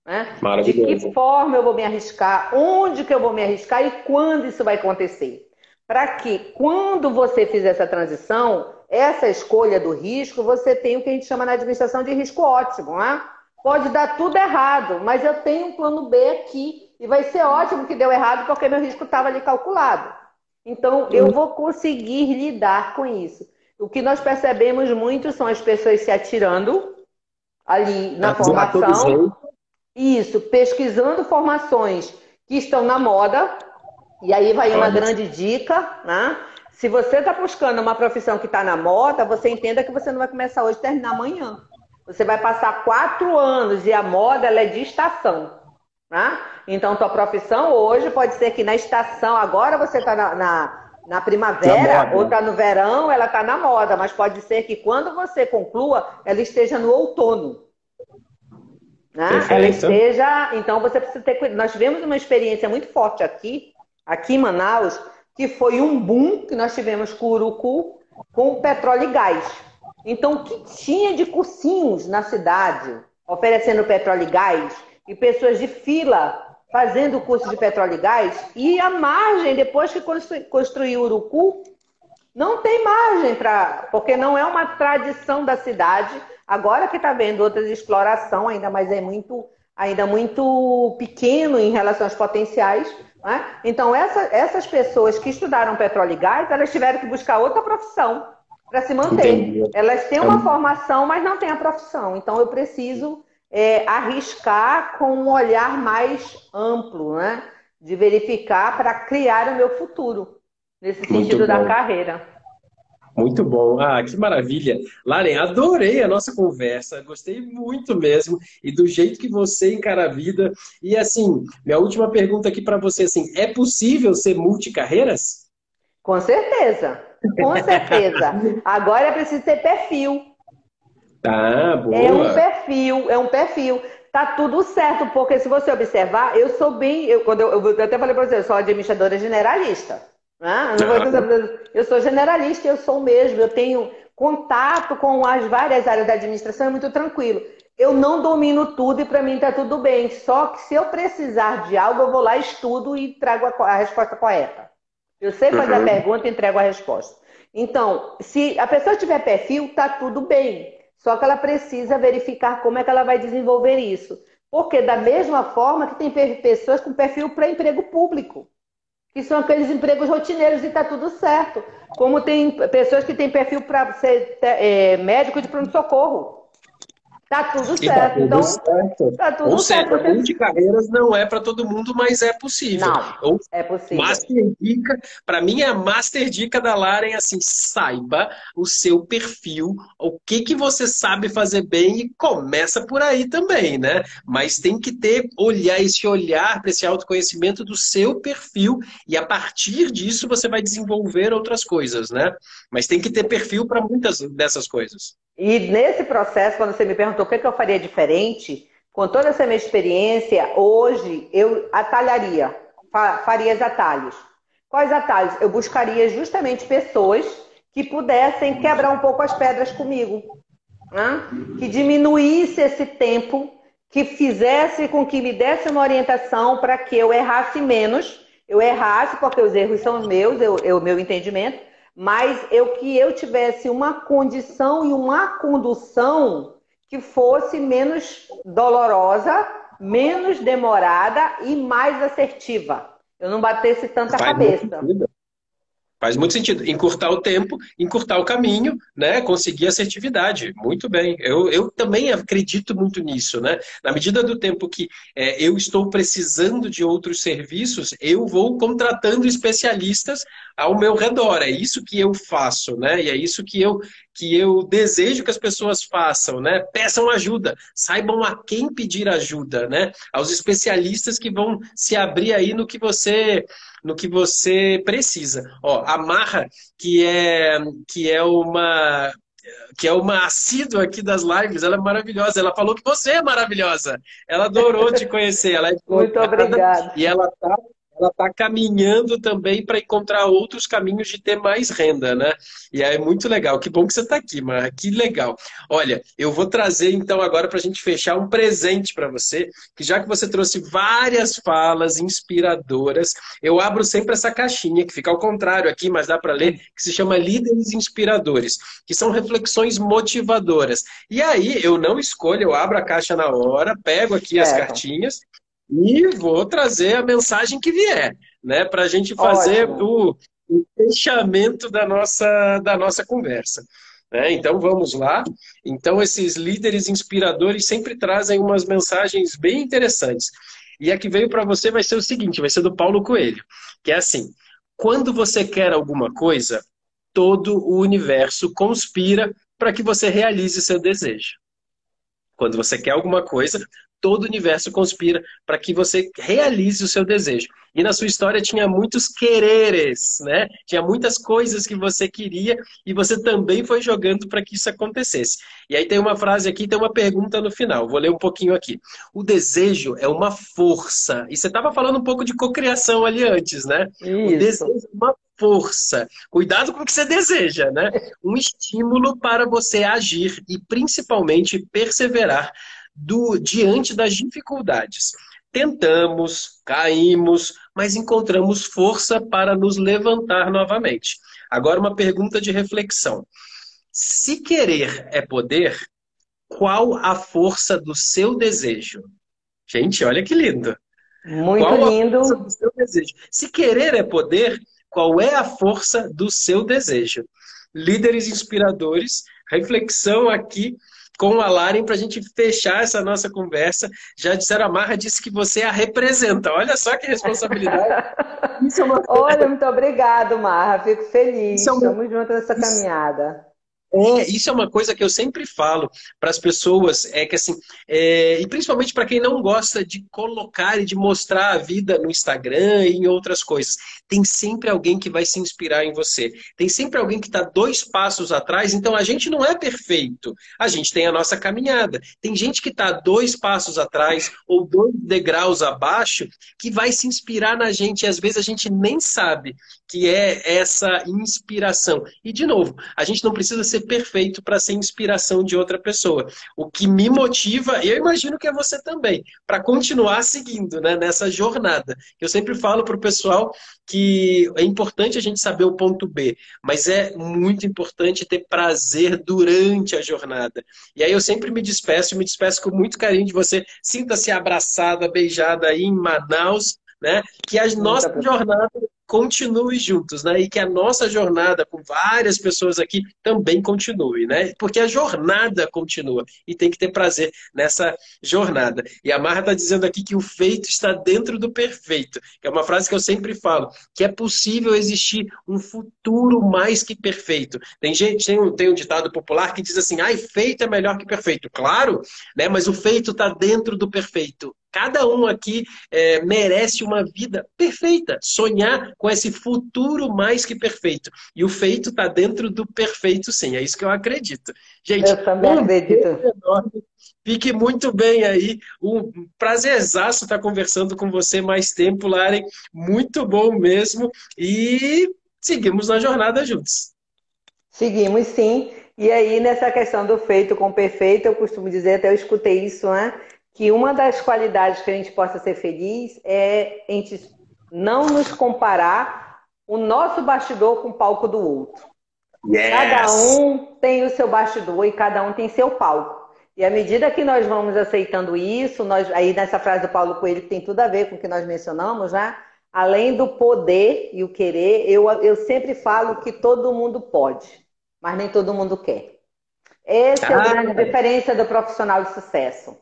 Speaker 2: Né? De que forma eu vou me arriscar, onde que eu vou me arriscar e quando isso vai acontecer. Para que, quando você fizer essa transição, essa escolha do risco, você tem o que a gente chama na administração de risco ótimo. Né? Pode dar tudo errado, mas eu tenho um plano B aqui e vai ser ótimo que deu errado porque meu risco estava ali calculado. Então, eu vou conseguir lidar com isso. O que nós percebemos muito são as pessoas se atirando ali na formação isso, pesquisando formações que estão na moda. E aí vai uma grande dica, né? Se você está buscando uma profissão que está na moda, você entenda que você não vai começar hoje e terminar amanhã. Você vai passar quatro anos e a moda é de estação. Né? Então, tua profissão hoje pode ser que na estação, agora você está na, na, na, primavera ou está no verão, ela está na moda, mas pode ser que quando você conclua, ela esteja no outono. Né? Ela esteja. Então você precisa ter cuidado. Nós tivemos uma experiência muito forte aqui, aqui em Manaus, que foi um boom que nós tivemos com o Urucu com petróleo e gás. Então, o que tinha de cursinhos na cidade oferecendo petróleo e gás e pessoas de fila fazendo o curso de petróleo e gás e a margem, depois que construiu o Urucu, não tem margem para. Porque não é uma tradição da cidade Agora que está vendo outras exploração, ainda mais é muito, ainda muito pequeno em relação aos potenciais. Né? Então, essa, essas pessoas que estudaram petróleo e gás, elas tiveram que buscar outra profissão para se manter. Entendi. Elas têm uma é. formação, mas não têm a profissão. Então, eu preciso é, arriscar com um olhar mais amplo, né? De verificar para criar o meu futuro, nesse sentido da carreira.
Speaker 1: Muito bom. Ah, que maravilha. Laren, adorei a nossa conversa. Gostei muito mesmo. E do jeito que você encara a vida. E assim, minha última pergunta aqui para você, assim, é possível ser multicarreiras?
Speaker 2: Com certeza. Com certeza. Agora é preciso ter perfil.
Speaker 1: Tá, boa.
Speaker 2: É um perfil, é um perfil. Tá tudo certo, porque se você observar, eu sou bem. Eu, quando eu, eu até falei para você, eu sou administradora generalista. Né? Eu sou generalista, eu sou mesmo, eu tenho contato com as várias áreas da administração, é muito tranquilo. Eu não domino tudo e para mim está tudo bem. Só que se eu precisar de algo, eu vou lá, estudo e trago a, resposta correta. Eu sei fazer uhum. a pergunta e entrego a resposta. Então, se a pessoa tiver perfil, está tudo bem. Só que ela precisa verificar como é que ela vai desenvolver isso. Porque da mesma forma que tem pessoas com perfil para emprego público que são aqueles empregos rotineiros e está tudo certo. Como tem pessoas que têm perfil para ser é, médico de pronto-socorro. Tá tudo certo. Tá tudo então,
Speaker 1: certo. Tá tudo Ou certo. seja, você... de carreiras não é para todo mundo, mas é possível.
Speaker 2: Não, Ou, é possível.
Speaker 1: Master dica, para mim é a master dica da Laren, assim, saiba o seu perfil, o que que você sabe fazer bem e começa por aí também, né? Mas tem que ter, olhar esse olhar para esse autoconhecimento do seu perfil e a partir disso você vai desenvolver outras coisas, né? Mas tem que ter perfil para muitas dessas coisas.
Speaker 2: E nesse processo, quando você me perguntou o que, eu faria diferente, com toda essa minha experiência, hoje eu atalharia, faria os atalhos. Quais atalhos? Eu buscaria justamente pessoas que pudessem quebrar um pouco as pedras comigo, né? que diminuísse esse tempo, que fizesse com que me desse uma orientação para que eu errasse menos, eu errasse porque os erros são meus, o meu entendimento, mas eu que eu tivesse uma condição e uma condução que fosse menos dolorosa, menos demorada e mais assertiva. Eu não batesse tanta Faz cabeça.
Speaker 1: Faz muito sentido. Encurtar o tempo, encurtar o caminho, né? Conseguir assertividade. Muito bem. Eu, eu também acredito muito nisso, né? Na medida do tempo que é, eu estou precisando de outros serviços, eu vou contratando especialistas ao meu redor. É isso que eu faço, né? E é isso que eu que eu desejo que as pessoas façam, né? Peçam ajuda, saibam a quem pedir ajuda, né? Aos especialistas que vão se abrir aí no que você no que você precisa. Ó, a Marra, que é que é uma que é uma assídua aqui das lives, ela é maravilhosa. Ela falou que você é maravilhosa. Ela adorou te conhecer. Ela é
Speaker 2: Muito obrigada.
Speaker 1: E ela tá ela está caminhando também para encontrar outros caminhos de ter mais renda, né? E é muito legal. Que bom que você está aqui, Mar. Que legal. Olha, eu vou trazer então agora para a gente fechar um presente para você, que já que você trouxe várias falas inspiradoras, eu abro sempre essa caixinha, que fica ao contrário aqui, mas dá para ler, que se chama Líderes Inspiradores, que são reflexões motivadoras. E aí eu não escolho, eu abro a caixa na hora, pego aqui as cartinhas e vou trazer a mensagem que vier, né? Para a gente fazer o, o, fechamento da nossa, da nossa conversa. Né? Então vamos lá. Então, esses líderes inspiradores sempre trazem umas mensagens bem interessantes. E a que veio para você vai ser o seguinte: vai ser do Paulo Coelho, que é assim: quando você quer alguma coisa, todo o universo conspira para que você realize seu desejo. Quando você quer alguma coisa, todo o universo conspira para que você realize o seu desejo. E na sua história tinha muitos quereres, né? Tinha muitas coisas que você queria e você também foi jogando para que isso acontecesse. E aí tem uma frase aqui, tem uma pergunta no final. Vou ler um pouquinho aqui. O desejo é uma força. E você estava falando um pouco de cocriação ali antes, né?
Speaker 2: Isso. O
Speaker 1: desejo é uma força. Cuidado com o que você deseja, né? Um estímulo para você agir e principalmente perseverar do diante das dificuldades. Tentamos, caímos, mas encontramos força para nos levantar novamente. Agora, uma pergunta de reflexão. Se querer é poder, qual a força do seu desejo? Gente, olha que lindo.
Speaker 2: Muito qual lindo. A força do
Speaker 1: seu desejo? Se querer é poder, qual é a força do seu desejo? Líderes inspiradores, reflexão aqui com a Laren para a gente fechar essa nossa conversa. Já disseram, a Marra disse que você a representa. Olha só que responsabilidade.
Speaker 2: é uma... Olha, muito obrigado, Marra. Fico feliz. É uma... Estamos juntos nessa caminhada.
Speaker 1: É, isso é uma coisa que eu sempre falo para as pessoas, é que assim, é, e principalmente para quem não gosta de colocar e de mostrar a vida no Instagram e em outras coisas, tem sempre alguém que vai se inspirar em você. Tem sempre alguém que está dois passos atrás, então a gente não é perfeito. A gente tem a nossa caminhada. Tem gente que está dois passos atrás ou dois degraus abaixo que vai se inspirar na gente e às vezes a gente nem sabe que é essa inspiração. E de novo, a gente não precisa ser perfeito para ser inspiração de outra pessoa. O que me motiva, e eu imagino que é você também, para continuar seguindo né, nessa jornada. Eu sempre falo para o pessoal que é importante a gente saber o ponto B, mas é muito importante ter prazer durante a jornada. E aí eu sempre me despeço, me despeço com muito carinho de você. Sinta-se abraçada, beijada aí em Manaus, né? Que a nossa jornada continue juntos, né? E que a nossa jornada com várias pessoas aqui também continue, né? Porque a jornada continua e tem que ter prazer nessa jornada. E a Marra está dizendo aqui que o feito está dentro do perfeito, que é uma frase que eu sempre falo, que é possível existir um futuro mais que perfeito. Tem gente, tem um, tem um ditado popular que diz assim, ai, feito é melhor que perfeito. Claro, né? Mas o feito está dentro do perfeito. Cada um aqui é, merece uma vida perfeita, sonhar com esse futuro mais que perfeito. E o feito está dentro do perfeito, sim. É isso que eu acredito. Gente,
Speaker 2: eu também um acredito.
Speaker 1: Fique muito bem aí. Um prazerzaço estar conversando com você mais tempo, Laren. Muito bom mesmo. E seguimos na jornada juntos.
Speaker 2: Seguimos sim. E aí, nessa questão do feito com perfeito, eu costumo dizer, até eu escutei isso, né? Que uma das qualidades que a gente possa ser feliz é a gente não nos comparar o nosso bastidor com o palco do outro. Yes. Cada um tem o seu bastidor e cada um tem seu palco. E à medida que nós vamos aceitando isso, nós, aí nessa frase do Paulo Coelho, que tem tudo a ver com o que nós mencionamos, né? além do poder e o querer, eu, eu sempre falo que todo mundo pode, mas nem todo mundo quer. Essa ah, é a grande diferença do profissional de sucesso.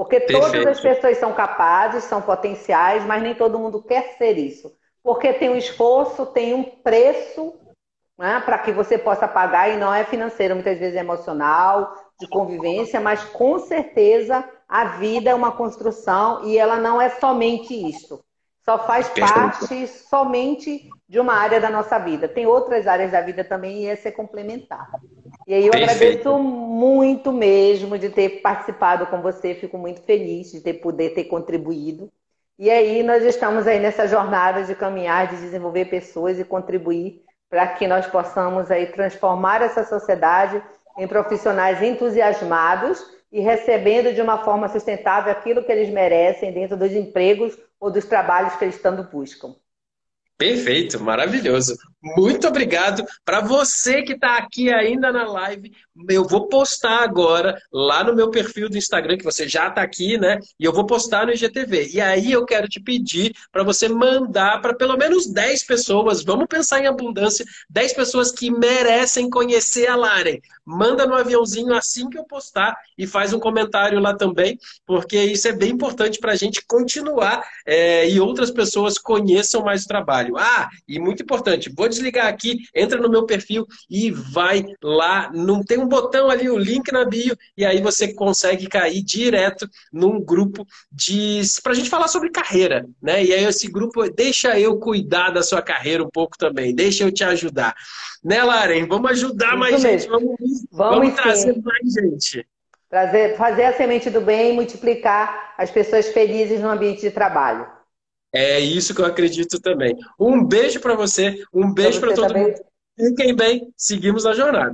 Speaker 2: Porque Perfeito. todas as pessoas são capazes, são potenciais, mas nem todo mundo quer ser isso. Porque tem um esforço, tem um preço né, para que você possa pagar, e não é financeiro, muitas vezes é emocional, de convivência, mas com certeza a vida é uma construção e ela não é somente isso. Só faz parte somente de uma área da nossa vida. Tem outras áreas da vida também e essa é complementar. E aí eu Perfeito. agradeço muito mesmo de ter participado com você, fico muito feliz de ter poder ter contribuído. E aí nós estamos aí nessa jornada de caminhar, de desenvolver pessoas e contribuir para que nós possamos aí transformar essa sociedade em profissionais entusiasmados e recebendo de uma forma sustentável aquilo que eles merecem dentro dos empregos ou dos trabalhos que eles tanto buscam.
Speaker 1: Perfeito, maravilhoso. Muito obrigado. Para você que está aqui ainda na live, eu vou postar agora lá no meu perfil do Instagram, que você já está aqui, né? E eu vou postar no IGTV. E aí eu quero te pedir para você mandar para pelo menos 10 pessoas, vamos pensar em abundância, 10 pessoas que merecem conhecer a Laren. Manda no aviãozinho assim que eu postar e faz um comentário lá também, porque isso é bem importante para a gente continuar é, e outras pessoas conheçam mais o trabalho. Ah, e muito importante, vou desligar aqui, entra no meu perfil e vai lá. Não tem um botão ali, o link na bio, e aí você consegue cair direto num grupo de para a gente falar sobre carreira, né? E aí esse grupo deixa eu cuidar da sua carreira um pouco também, deixa eu te ajudar. Né, Laren? Vamos ajudar Isso mais mesmo. gente, vamos, vamos, vamos trazer mais gente.
Speaker 2: Trazer, fazer a semente do bem e multiplicar as pessoas felizes no ambiente de trabalho.
Speaker 1: É isso que eu acredito também. Um beijo para você, um beijo para todo também. mundo. Fiquem bem, seguimos a jornada.